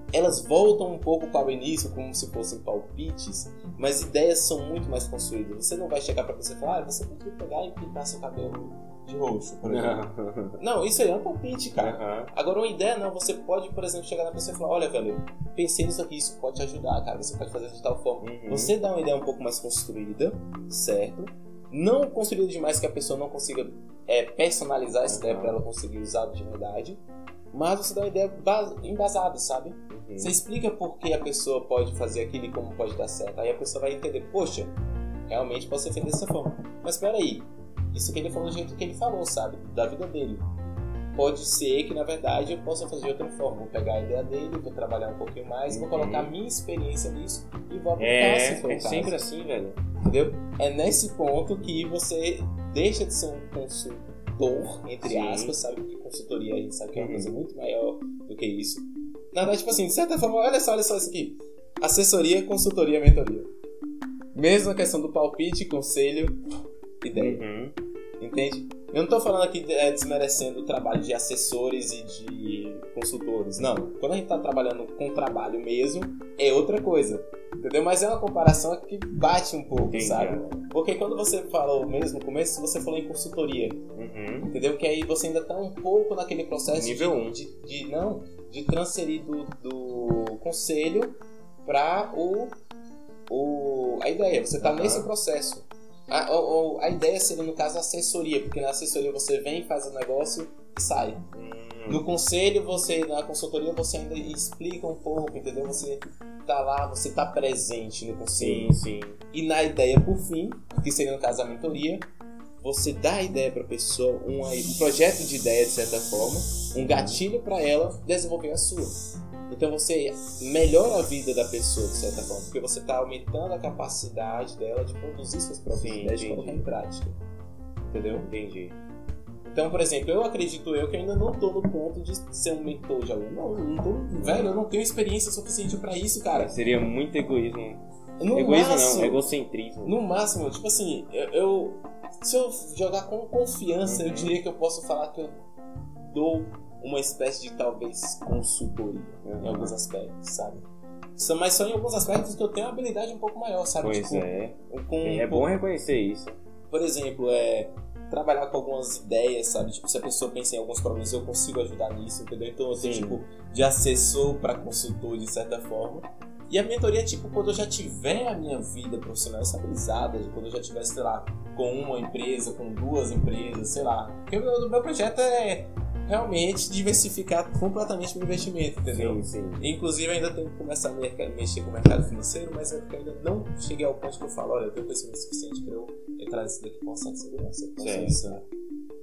Uhum. Elas voltam um pouco para o início, como se fossem palpites, mas ideias são muito mais construídas. Você não vai chegar para você e falar, ah, você podia pegar e pintar seu cabelo de roxo, por exemplo. não, isso aí é um palpite, cara. Aham. Agora, uma ideia não, você pode, por exemplo, chegar na pessoa e falar: Olha, velho, pensei nisso aqui, isso pode te ajudar, cara. Você pode fazer de tal forma. Uhum. Você dá uma ideia um pouco mais construída, certo? Não construída demais que a pessoa não consiga é, personalizar essa Uhum. ideia para ela conseguir usar de verdade. Mas você dá uma ideia bas- embasada, sabe? Uhum. Você explica por que a pessoa pode fazer aquilo e como pode dar certo. Aí a pessoa vai entender: Poxa, realmente pode ser feito dessa forma. Mas peraí, isso que ele falou do jeito que ele falou, sabe? Da vida dele. Pode ser que na verdade eu possa fazer de outra forma. Vou pegar a ideia dele, vou trabalhar um pouquinho mais, vou Uhum. colocar a minha experiência nisso e vou aplicar se for É, o é caso. sempre assim, velho. Entendeu? É nesse ponto que você deixa de ser um consultor, entre Sim. aspas, sabe? Porque consultoria a gente sabe que é uma Uhum. coisa muito maior do que isso. Na verdade, tipo assim, de certa forma, olha só, olha só isso aqui. Assessoria, consultoria, mentoria. Mesma questão do palpite, conselho, ideia. Uhum. Entende? Eu não tô falando aqui é, desmerecendo o trabalho de assessores e de consultores. Não. Quando a gente tá trabalhando com trabalho mesmo, é outra coisa. Entendeu? Mas é uma comparação que bate um pouco, Entendi. sabe? Porque quando você falou mesmo no começo, você falou em consultoria. Uhum. Entendeu? Que aí você ainda tá um pouco naquele processo Nível de, um. de, de- não, de transferir do, do conselho para o, o a ideia. Você tá Aham. nesse processo. A, o- o- a ideia seria, no caso, a assessoria, porque na assessoria você vem, faz o negócio e sai. Hum. No conselho, você, na consultoria, você ainda explica um pouco, entendeu? Você tá lá, você tá presente no conselho. Sim, sim. E na ideia, por fim, que seria no caso a mentoria, você dá a ideia para a pessoa, um, um projeto de ideia de certa forma, um gatilho para ela desenvolver a sua. Então você melhora a vida da pessoa de certa forma, porque você está aumentando a capacidade dela de produzir suas próprias Sim, ideias entendi. colocar em prática. Entendeu? Entendi. Então, por exemplo, eu acredito eu que ainda não tô no ponto de ser um mentor de aluno. Não, eu não tô, velho, eu não tenho experiência suficiente para isso, cara. Seria muito egoísmo. No egoísmo máximo, não, egocentrismo. No máximo, tipo assim, eu, eu- se eu jogar com confiança, eu Uhum. diria que eu posso falar que eu dou uma espécie de talvez consultoria em Uhum. alguns aspectos, sabe? Mas são em alguns aspectos que eu tenho uma habilidade um pouco maior, sabe? Pois tipo, é. com, É bom reconhecer isso. por exemplo, é trabalhar com algumas ideias, sabe? Tipo, se a pessoa pensa em alguns problemas, eu consigo ajudar nisso, entendeu? Então eu Sim. tipo, de assessor para consultor, de certa forma. E a mentoria é tipo quando eu já tiver a minha vida profissional estabilizada, quando eu já tiver, sei lá, com uma empresa, com duas empresas, sei lá. Porque o meu projeto é realmente diversificar completamente meu investimento, entendeu? Sim, sim. Inclusive, ainda tenho que começar a mexer com o mercado financeiro, mas é porque eu ainda não cheguei ao ponto que eu falo, olha, eu tenho conhecimento suficiente para eu entrar nisso daqui com certa segurança. com certa-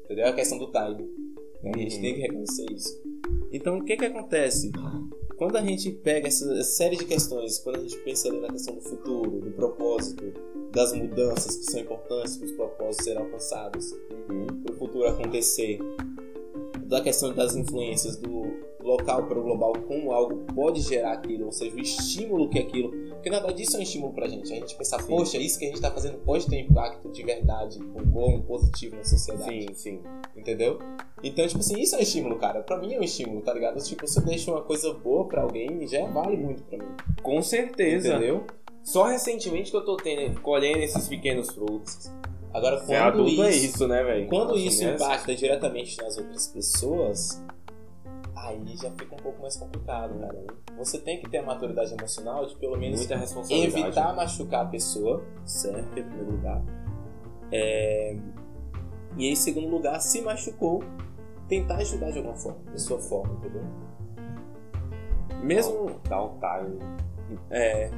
Entendeu? É a questão do timing. né? A gente Uhum. tem que reconhecer isso. Então, o que que acontece? Quando a gente pega essa série de questões, quando a gente pensa na questão do futuro, do propósito, das mudanças que são importantes para os propósitos serem alcançados, Uhum. para o futuro acontecer, da questão das influências do local para o global, como algo pode gerar aquilo, ou seja, o estímulo que aquilo. Porque na verdade isso é um estímulo pra gente. A gente pensar, poxa, isso que a gente tá fazendo pode ter impacto de verdade, um bom, positivo na sociedade. Sim, sim. Entendeu? Então, tipo assim, isso é um estímulo, cara. Pra mim é um estímulo, tá ligado? Tipo, você deixa uma coisa boa pra alguém, já vale muito pra mim. Com certeza. Entendeu? Só recentemente que eu tô tendo, colhendo esses pequenos frutos. Agora, Ser quando adulto isso, é isso, né, velho? quando Assim, isso né? impacta diretamente nas outras pessoas, aí já fica um pouco mais complicado, cara. Você tem que ter a maturidade emocional de pelo menos evitar machucar a pessoa, certo? Em primeiro lugar. É, E em segundo lugar, se machucou, tentar ajudar de alguma forma, de sua forma, entendeu? Mesmo. Dá um time É,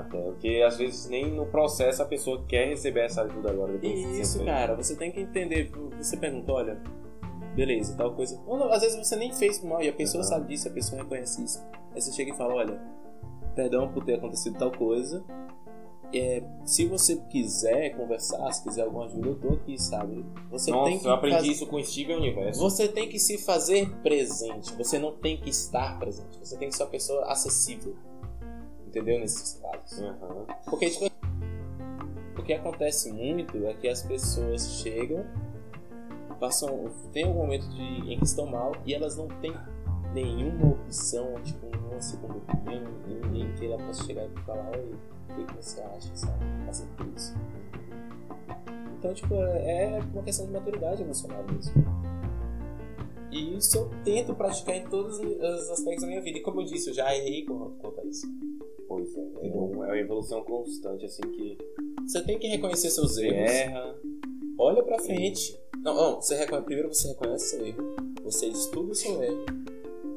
até. Porque às vezes nem no processo a pessoa quer receber essa ajuda agora. Isso, cara, você tem que entender. Você pergunta, olha, beleza, tal coisa. Ou não, às vezes você nem fez mal e a pessoa Aham. sabe disso, a pessoa reconhece isso. Aí você chega e fala, olha, perdão por ter acontecido tal coisa. É, se você quiser conversar, se quiser alguma ajuda, eu tô aqui, sabe? Você Nossa, tem que eu aprendi isso com o Steven Universo. Você tem que se fazer presente. Você não tem que estar presente. Você tem que ser uma pessoa acessível. Entendeu? Nesses casos. Aham. Porque, tipo, o que acontece muito é que as pessoas chegam, passam, tem um momento de, em que estão mal e elas não têm nenhuma opção, tipo, uma segunda opinião, ninguém que ela possa chegar e falar, oi, o que, você acha, sabe? Passa por isso. Então, tipo, é uma questão de maturidade emocional mesmo. E isso eu tento praticar em todos os aspectos da minha vida. E como eu disse, eu já errei com- quanto a isso. Pois é. É um- é uma evolução constante, assim, que Você tem que reconhecer seus erros. erra. Olha pra frente. Não, não você reconhece, primeiro você reconhece seu erro. Você estuda o seu erro.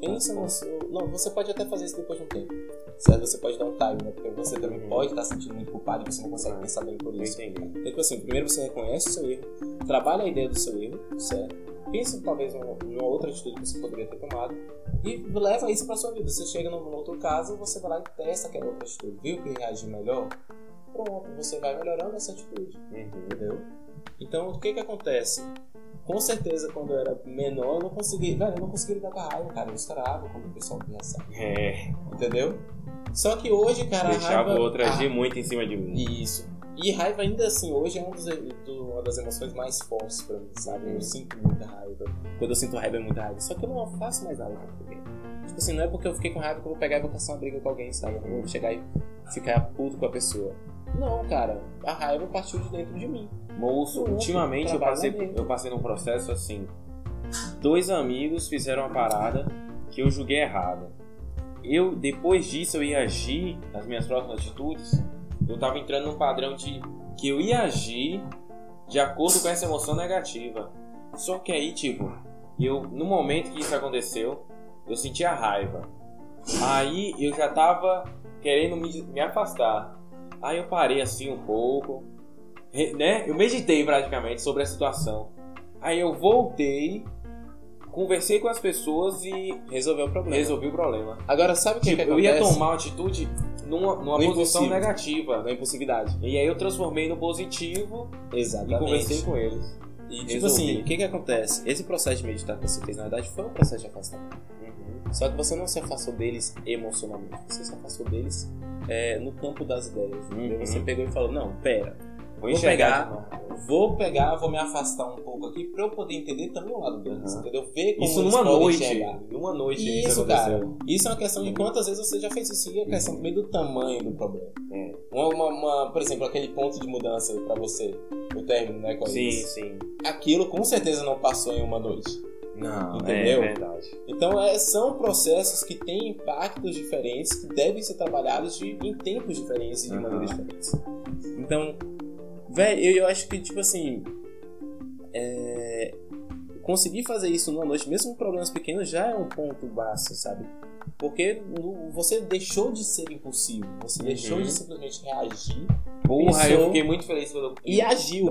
Pensa no seu. Não, você pode até fazer isso depois de um tempo. Certo? Você pode dar um time, né? Porque você também Uhum. pode estar se sentindo muito culpado e você não consegue pensar bem por isso. entendi. Então, tipo assim, primeiro você reconhece o seu erro, trabalha a ideia do seu erro, certo? Pensa talvez numa, numa outra atitude que você poderia ter tomado e leva isso pra sua vida. Você chega num outro caso, você vai lá e testa aquela outra atitude. Viu que reagir melhor? Pronto, você vai melhorando essa atitude. Uhum. Entendeu? Então, o que que acontece? Com certeza, quando eu era menor, eu não conseguia, velho, eu não conseguia lidar com a raiva, cara. Eu estourava quando o pessoal sabe. É, Entendeu? Só que hoje, cara, a deixava raiva... o outro a- agir muito em cima de mim. Isso. E raiva, ainda assim, hoje é um dos, do- uma das emoções mais fortes pra mim, sabe? Eu sinto muita raiva. Quando eu sinto raiva, é muita raiva. Só que eu não faço mais nada com alguém. Tipo assim, não é porque eu fiquei com raiva que eu vou pegar e vou caçar uma briga com alguém, sabe? Eu vou chegar e ficar puto com a pessoa. Não, cara. A raiva partiu de dentro de mim. Moço, ultimamente eu passei, eu passei num processo assim. Dois amigos fizeram uma parada que eu julguei errado. Eu, depois disso, eu ia agir nas minhas próximas atitudes. Eu tava entrando num padrão de que eu ia agir de acordo com essa emoção negativa. Só que aí, tipo, eu, no momento que isso aconteceu, eu senti a raiva. Aí eu já tava querendo me, me afastar. Aí eu parei assim um pouco, né? Eu meditei praticamente sobre a situação. Aí eu voltei, conversei com as pessoas e Resolveu o problema. resolvi o problema. Agora, sabe o que, Tipo, que eu ia acontece? tomar uma atitude numa, numa No posição impossível. negativa. Da impulsividade. E aí eu transformei no positivo e Exatamente. conversei com eles. E tipo Resolvi. assim, o que que acontece? Esse processo de meditar que você fez, na verdade, foi um processo de afastamento. Só que você não se afastou deles emocionalmente, você se afastou deles é, no campo das ideias. entendeu? Uhum. Você pegou e falou, não, pera, Vou Vou enxergar. pegar. vou pegar, vou me afastar um pouco aqui pra eu poder entender também o lado deles, Uhum. entendeu? Ver como Isso numa noite. enxergar. Numa noite Isso, aconteceu. cara. Isso é uma questão de quantas vezes você já fez isso. E é questão também do tamanho do problema. É. Uma, uma- uma- por exemplo, aquele ponto de mudança pra você, o término, né, com a Sim, ex. sim. Aquilo com certeza não passou em uma noite. Não, Entendeu? é verdade. Então, é, são processos que têm impactos diferentes que devem ser trabalhados de- em tempos diferentes e de Aham. maneiras diferentes. Então, velho, eu, eu acho que, tipo assim, é, conseguir fazer isso numa noite, mesmo com problemas pequenos, já é um ponto baixo, sabe? Porque você deixou de ser impulsivo, você Uhum. deixou de simplesmente reagir Porra, Pensou- eu fiquei muito feliz pelo. e agiu.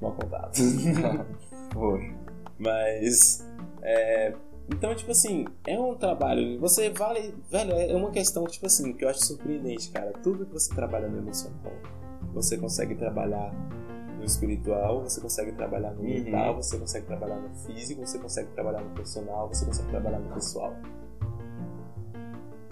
Mal contado. Foi. Mas. é, então, tipo assim, é um trabalho. Você vale. Velho, é uma questão, tipo assim, que eu acho surpreendente, cara. Tudo que você trabalha no emocional, você consegue trabalhar no espiritual, você consegue trabalhar no Uhum. mental, você consegue trabalhar no físico, você consegue trabalhar no profissional, você consegue trabalhar no pessoal.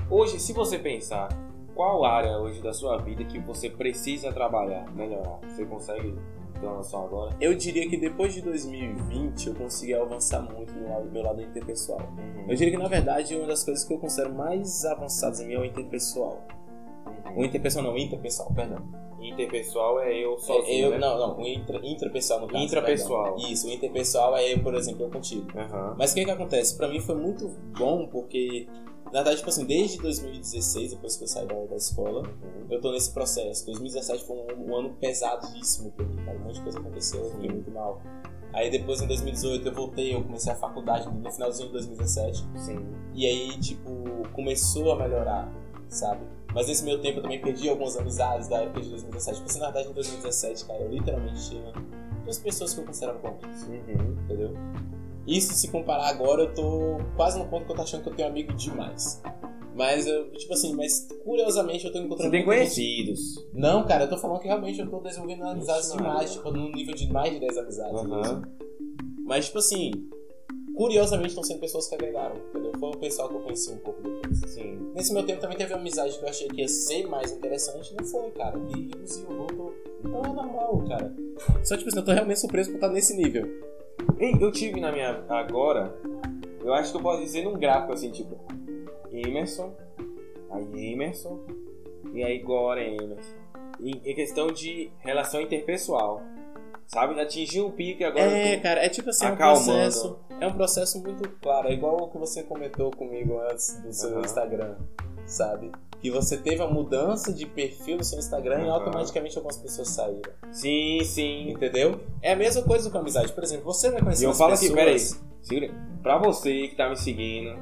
Hoje, se você pensar, qual área hoje da sua vida que você precisa trabalhar, melhorar? Você consegue ter uma noção agora? Eu diria que depois de 2020 eu consegui avançar muito no lado, meu lado interpessoal. Eu diria que na verdade uma das coisas que eu considero mais avançadas em mim é o interpessoal. O interpessoal não, o interpessoal, perdão. Interpessoal é eu sozinho, É, eu, né? Não, não, o intra, intrapessoal no caso. Intrapessoal. perdão. Isso, o interpessoal é eu, por exemplo, eu contigo. Aham. Mas o que que acontece? Pra mim foi muito bom porque, na verdade, tipo assim, desde 2016, depois que eu saí da, da escola, eu tô nesse processo. 2017 foi um, um ano pesadíssimo pra mim, cara. Um monte de coisa aconteceu, eu fiquei muito mal. Aí depois em 2018 eu voltei, eu comecei a faculdade no finalzinho de 2017. Sim. E aí, tipo, começou a melhorar, sabe? Mas nesse meio tempo eu também perdi algumas amizades da época de 2017. Porque, na verdade, em 2017, cara, eu literalmente tinha duas pessoas que eu considerava bons, Uhum. entendeu? Isso, se comparar agora, eu tô quase no ponto que eu tô achando que eu tenho amigo demais. Mas, eu, tipo assim, mas curiosamente eu tô encontrando... Você tem muita gente- conhecidos. Não, cara, eu tô falando que realmente eu tô desenvolvendo amizades demais, tipo, num nível de mais de 10 amizades. Mesmo. Mas, tipo assim, curiosamente estão sendo pessoas que agregaram, entendeu? Foi o pessoal que eu conheci um pouco depois. Sim. Nesse meu tempo também teve uma amizade que eu achei que ia ser mais interessante, não foi, cara. E reduziu, voltou. Então é normal, cara. Só, tipo assim, eu tô realmente surpreso por estar nesse nível. Ei, Eu tive na minha. Agora, eu acho que eu posso dizer num gráfico assim, tipo. Emerson, aí Emerson, e aí agora Emerson. Em, em questão de relação interpessoal. Sabe? Atingiu um pico e agora. É, cara, é tipo assim, é um acalmando. processo. É um processo muito claro, é igual o que você comentou comigo antes do seu Aham. Instagram, sabe? Que você teve a mudança de perfil no seu Instagram e Aham. automaticamente algumas pessoas saíram. Sim, sim. Entendeu? É a mesma coisa com a amizade. Por exemplo, você vai conhecer E eu falo pessoas... aqui, peraí. Segura. Pra você que tá me seguindo,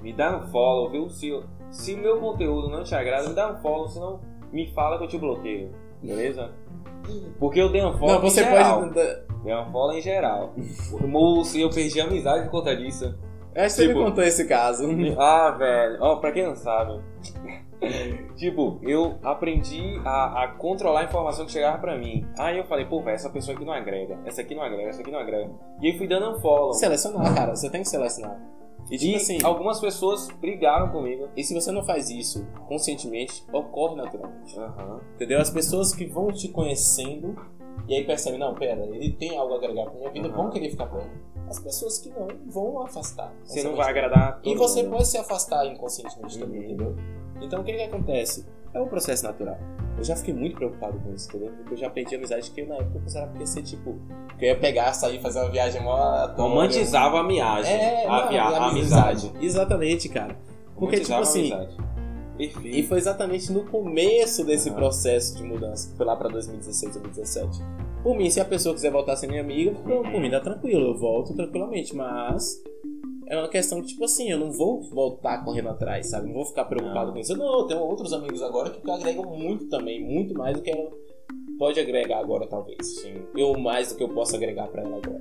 me dá um follow, viu? Se, se o meu conteúdo não te agrada, me dá um follow, senão me fala que eu te bloqueio. Beleza? Porque eu dei um follow Não, você em geral. pode... Dei um follow em geral. Moço, eu perdi a amizade por conta disso. Que você Tipo- me contou esse caso. Ah, velho. Ó, pra quem não sabe. tipo, eu aprendi a, a controlar a informação que chegava pra mim. Aí eu falei, pô, velho, essa pessoa aqui não agrega. Essa aqui não agrega, essa aqui não agrega. E aí fui dando um follow. Selecionar, cara. Você tem que selecionar. E tipo E assim... algumas pessoas brigaram comigo. E se você não faz isso conscientemente, ocorre naturalmente. Aham. Entendeu? As pessoas que vão te conhecendo e aí percebem, não, pera, ele tem algo a agregar pra minha vida, Aham. vão querer ficar perto. As pessoas que não vão afastar. Você não vai agradar E você mundo. pode se afastar inconscientemente também, Uhum. entendeu? Então o que que acontece? É um processo natural. Eu já fiquei muito preocupado com isso, entendeu? Porque eu já perdi amizade que eu, na época eu considerava que ia ser tipo. Que eu ia pegar, sair, fazer uma viagem mó. Romantizava a viagem. É, a, via- a amizade. Exatamente, cara. Porque, tipo assim. Perfeito. E foi exatamente no começo desse processo de mudança, que foi lá pra 2016, 2017. Por mim, se a pessoa quiser voltar a ser minha amiga, por, por mim dá tranquilo, eu volto tranquilamente, mas é uma questão que, tipo assim, eu não vou voltar correndo atrás, sabe? Não vou ficar preocupado Não. com isso. Não, eu tenho outros amigos agora que agregam muito também, muito mais do que ela pode agregar agora, talvez. Sim. Eu mais do que eu posso agregar pra ela agora.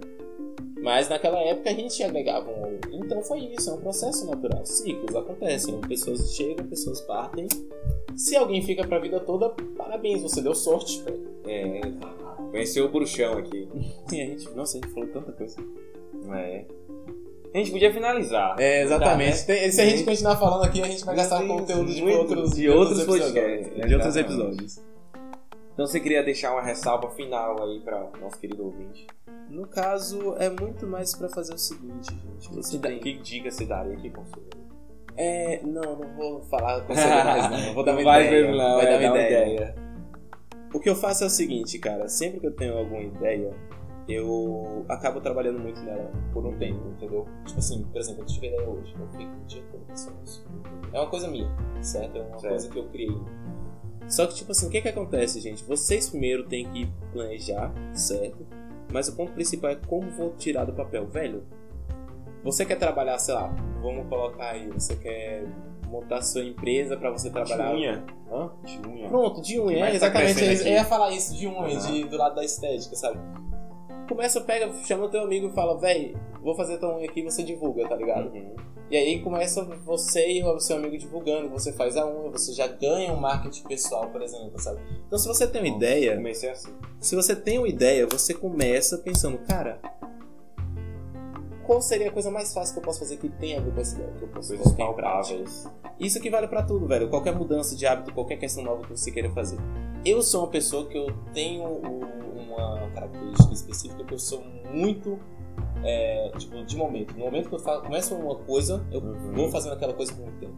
Mas naquela época a gente agregava um outro. Então foi isso, é um processo natural. Ciclos acontecem, pessoas chegam, pessoas partem. Se alguém fica pra vida toda, parabéns, você deu sorte, velho. É. Conheceu o bruxão aqui. Sim, a gente, nossa, a gente falou tanta coisa. É. A gente podia finalizar. É, exatamente. Tá, né? Tem- se a gente continuar falando aqui, a gente vai gastar conteúdo de muito, outros, de outros episódios. podcasts, De outros episódios. Então você queria deixar uma ressalva final aí pra nosso querido ouvinte? No caso, é muito mais pra fazer o seguinte, gente. Você Que, tem... que dica você daria? Que conselho? É, não, não vou falar com você mais, não. Eu vou dar uma Não vai ideia. mesmo, não, vai é, dar uma ideia. ideia. O que eu faço é o seguinte, cara. Sempre que eu tenho alguma ideia, eu acabo trabalhando muito nela por um tempo, entendeu? Tipo assim, por exemplo, eu tive ideia hoje. Eu fico o dia todo pensando nisso. É uma coisa minha, certo? É uma Certo. coisa que eu criei. Só que, tipo assim, o que que acontece, gente? Vocês primeiro têm que planejar, certo? Mas o ponto principal é como vou tirar do papel. Velho, você quer trabalhar, sei lá, vamos colocar aí, você quer montar sua empresa pra você trabalhar... De unha. Hã? De unha. Pronto, de unha, é, tá exatamente. crescendo Eu ia falar isso, de unha, Aham. de, do lado da estética, sabe? Começa, pega, chama o teu amigo e fala, véi, vou fazer tua unha aqui e você divulga, tá ligado? Uhum. E aí começa você e o seu amigo divulgando, você faz a unha, você já ganha um marketing pessoal, por exemplo, sabe? Então se você tem uma ideia, Comecei assim. se você tem uma ideia, você começa pensando, cara, qual seria a coisa mais fácil que eu posso fazer que tem a ver com essa ideia? Que eu posso Coisas palpáveis. Isso que vale pra tudo, velho. Qualquer mudança de hábito, qualquer questão nova que você queira fazer. Eu sou uma pessoa que eu tenho uma característica específica que eu sou muito. é, tipo, de momento. No momento que eu fa- começo uma coisa, eu Uhum. vou fazendo aquela coisa por muito tempo.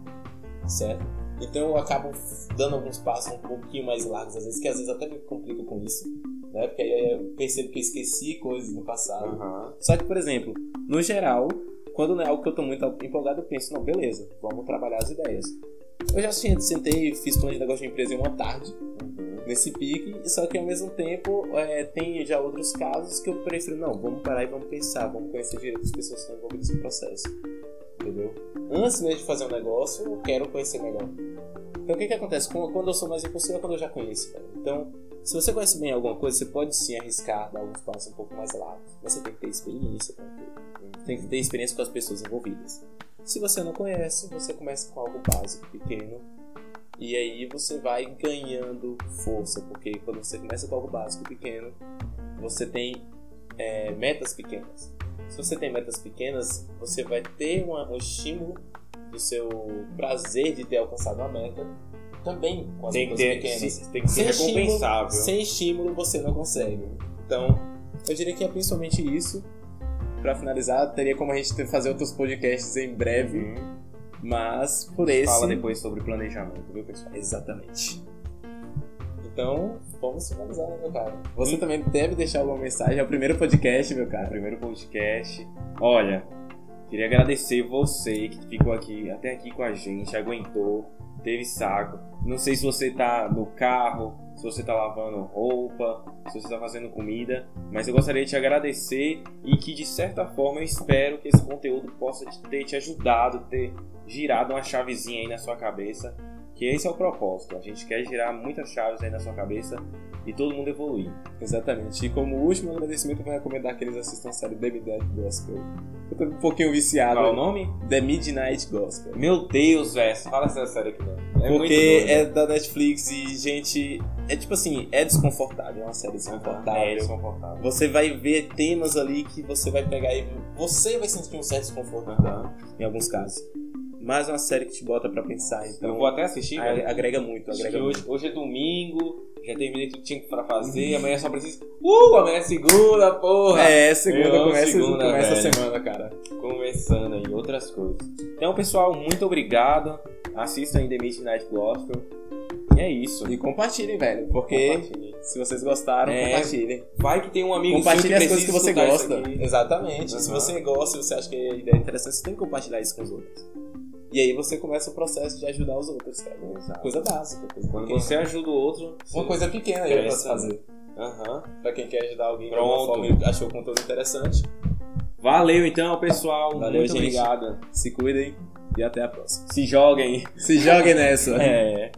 Certo? Então eu acabo dando alguns passos um pouquinho mais largos, às vezes, que às vezes até me complico com isso. Né? Porque aí eu percebo que eu esqueci coisas no passado. Aham. Só que, por exemplo, no geral, quando não é algo que eu tô muito empolgado, eu penso, não, beleza, vamos trabalhar as ideias. Eu já sentei e fiz plano de negócio de empresa em uma tarde, Uhum. nesse pique, só que ao mesmo tempo é, tem já outros casos que eu prefiro, não, vamos parar e vamos pensar, vamos conhecer direito as pessoas que estão envolvidas no processo. Entendeu? Antes mesmo de fazer um negócio, eu quero conhecer melhor. Então o que que acontece? Quando eu sou mais impulsivo é quando eu já conheço, velho. Então, se você conhece bem alguma coisa, você pode sim arriscar dar alguns passos um pouco mais largos. Mas você tem que ter experiência. Tem que ter experiência com as pessoas envolvidas. Se você não conhece, você começa com algo básico, pequeno. E aí você vai ganhando força, porque quando você começa com algo básico, pequeno, você tem é, metas pequenas. Se você tem metas pequenas, você vai ter uma- um estímulo do seu prazer de ter alcançado uma meta também com as Tem que ter, pequenas. se- tem que ser Sem recompensável. Estímulo, sem estímulo você não consegue. Então, eu diria que é principalmente isso. Pra finalizar, teria como a gente fazer outros podcasts em breve, Uhum. mas por esse. Fala depois sobre planejamento, viu, pessoal? Exatamente. Então, vamos finalizar, né, meu cara? Você também deve deixar alguma mensagem. É o primeiro podcast, meu cara. Primeiro podcast. Olha, queria agradecer você que ficou aqui até aqui com a gente, aguentou, teve saco. Não sei se você tá no carro, se você tá lavando roupa, se você tá fazendo comida, mas eu gostaria de te agradecer e que de certa forma eu espero que esse conteúdo possa te- ter te ajudado, ter girado uma chavezinha aí na sua cabeça. Que esse é o propósito. A gente quer girar muitas chaves aí na sua cabeça e todo mundo evoluir. Exatamente. E como último agradecimento, eu vou recomendar que eles assistam a série The Midnight Gospel. Eu tô um pouquinho viciado. Qual é o nome? The Midnight Gospel. Meu Deus, velho. Fala essa série aqui, não. É Porque é da Netflix e, gente, é tipo assim, é desconfortável, é uma série desconfortável. É desconfortável. Você vai ver temas ali que você vai pegar e você vai sentir um certo desconforto Aham. em alguns casos. Mas é uma série que te bota pra pensar, então Eu vou até assistir, velho. agrega muito, agrega que muito. hoje, hoje é domingo, já terminei tudo que tinha pra fazer, amanhã só preciso. Uh, amanhã é segunda, porra! É, segunda Eu começa, segunda, começa a semana, cara. Começando aí, outras coisas. Então, pessoal, muito obrigado. Assistam aí The Midnight Gospel. E é isso. E compartilhem, velho, porque se vocês gostaram, É, compartilhem. Vai que tem um amigo Compartilhe seu as que coisas que você gosta. Exatamente. Se Aham. você gosta, se você acha que a ideia é interessante, você tem que compartilhar isso com os outros. E aí você começa o processo de ajudar os outros, cara. Exato. Coisa básica, coisa Quando pequena. você ajuda o outro. Uma coisa pequena aí É, pra se fazer. Aham. Pra quem quer ajudar alguém de Pronto. alguma forma e achou o conteúdo interessante, Valeu então, pessoal. Valeu, muito gente. obrigado. se cuidem e até a próxima. Se joguem. Se joguem nessa. É.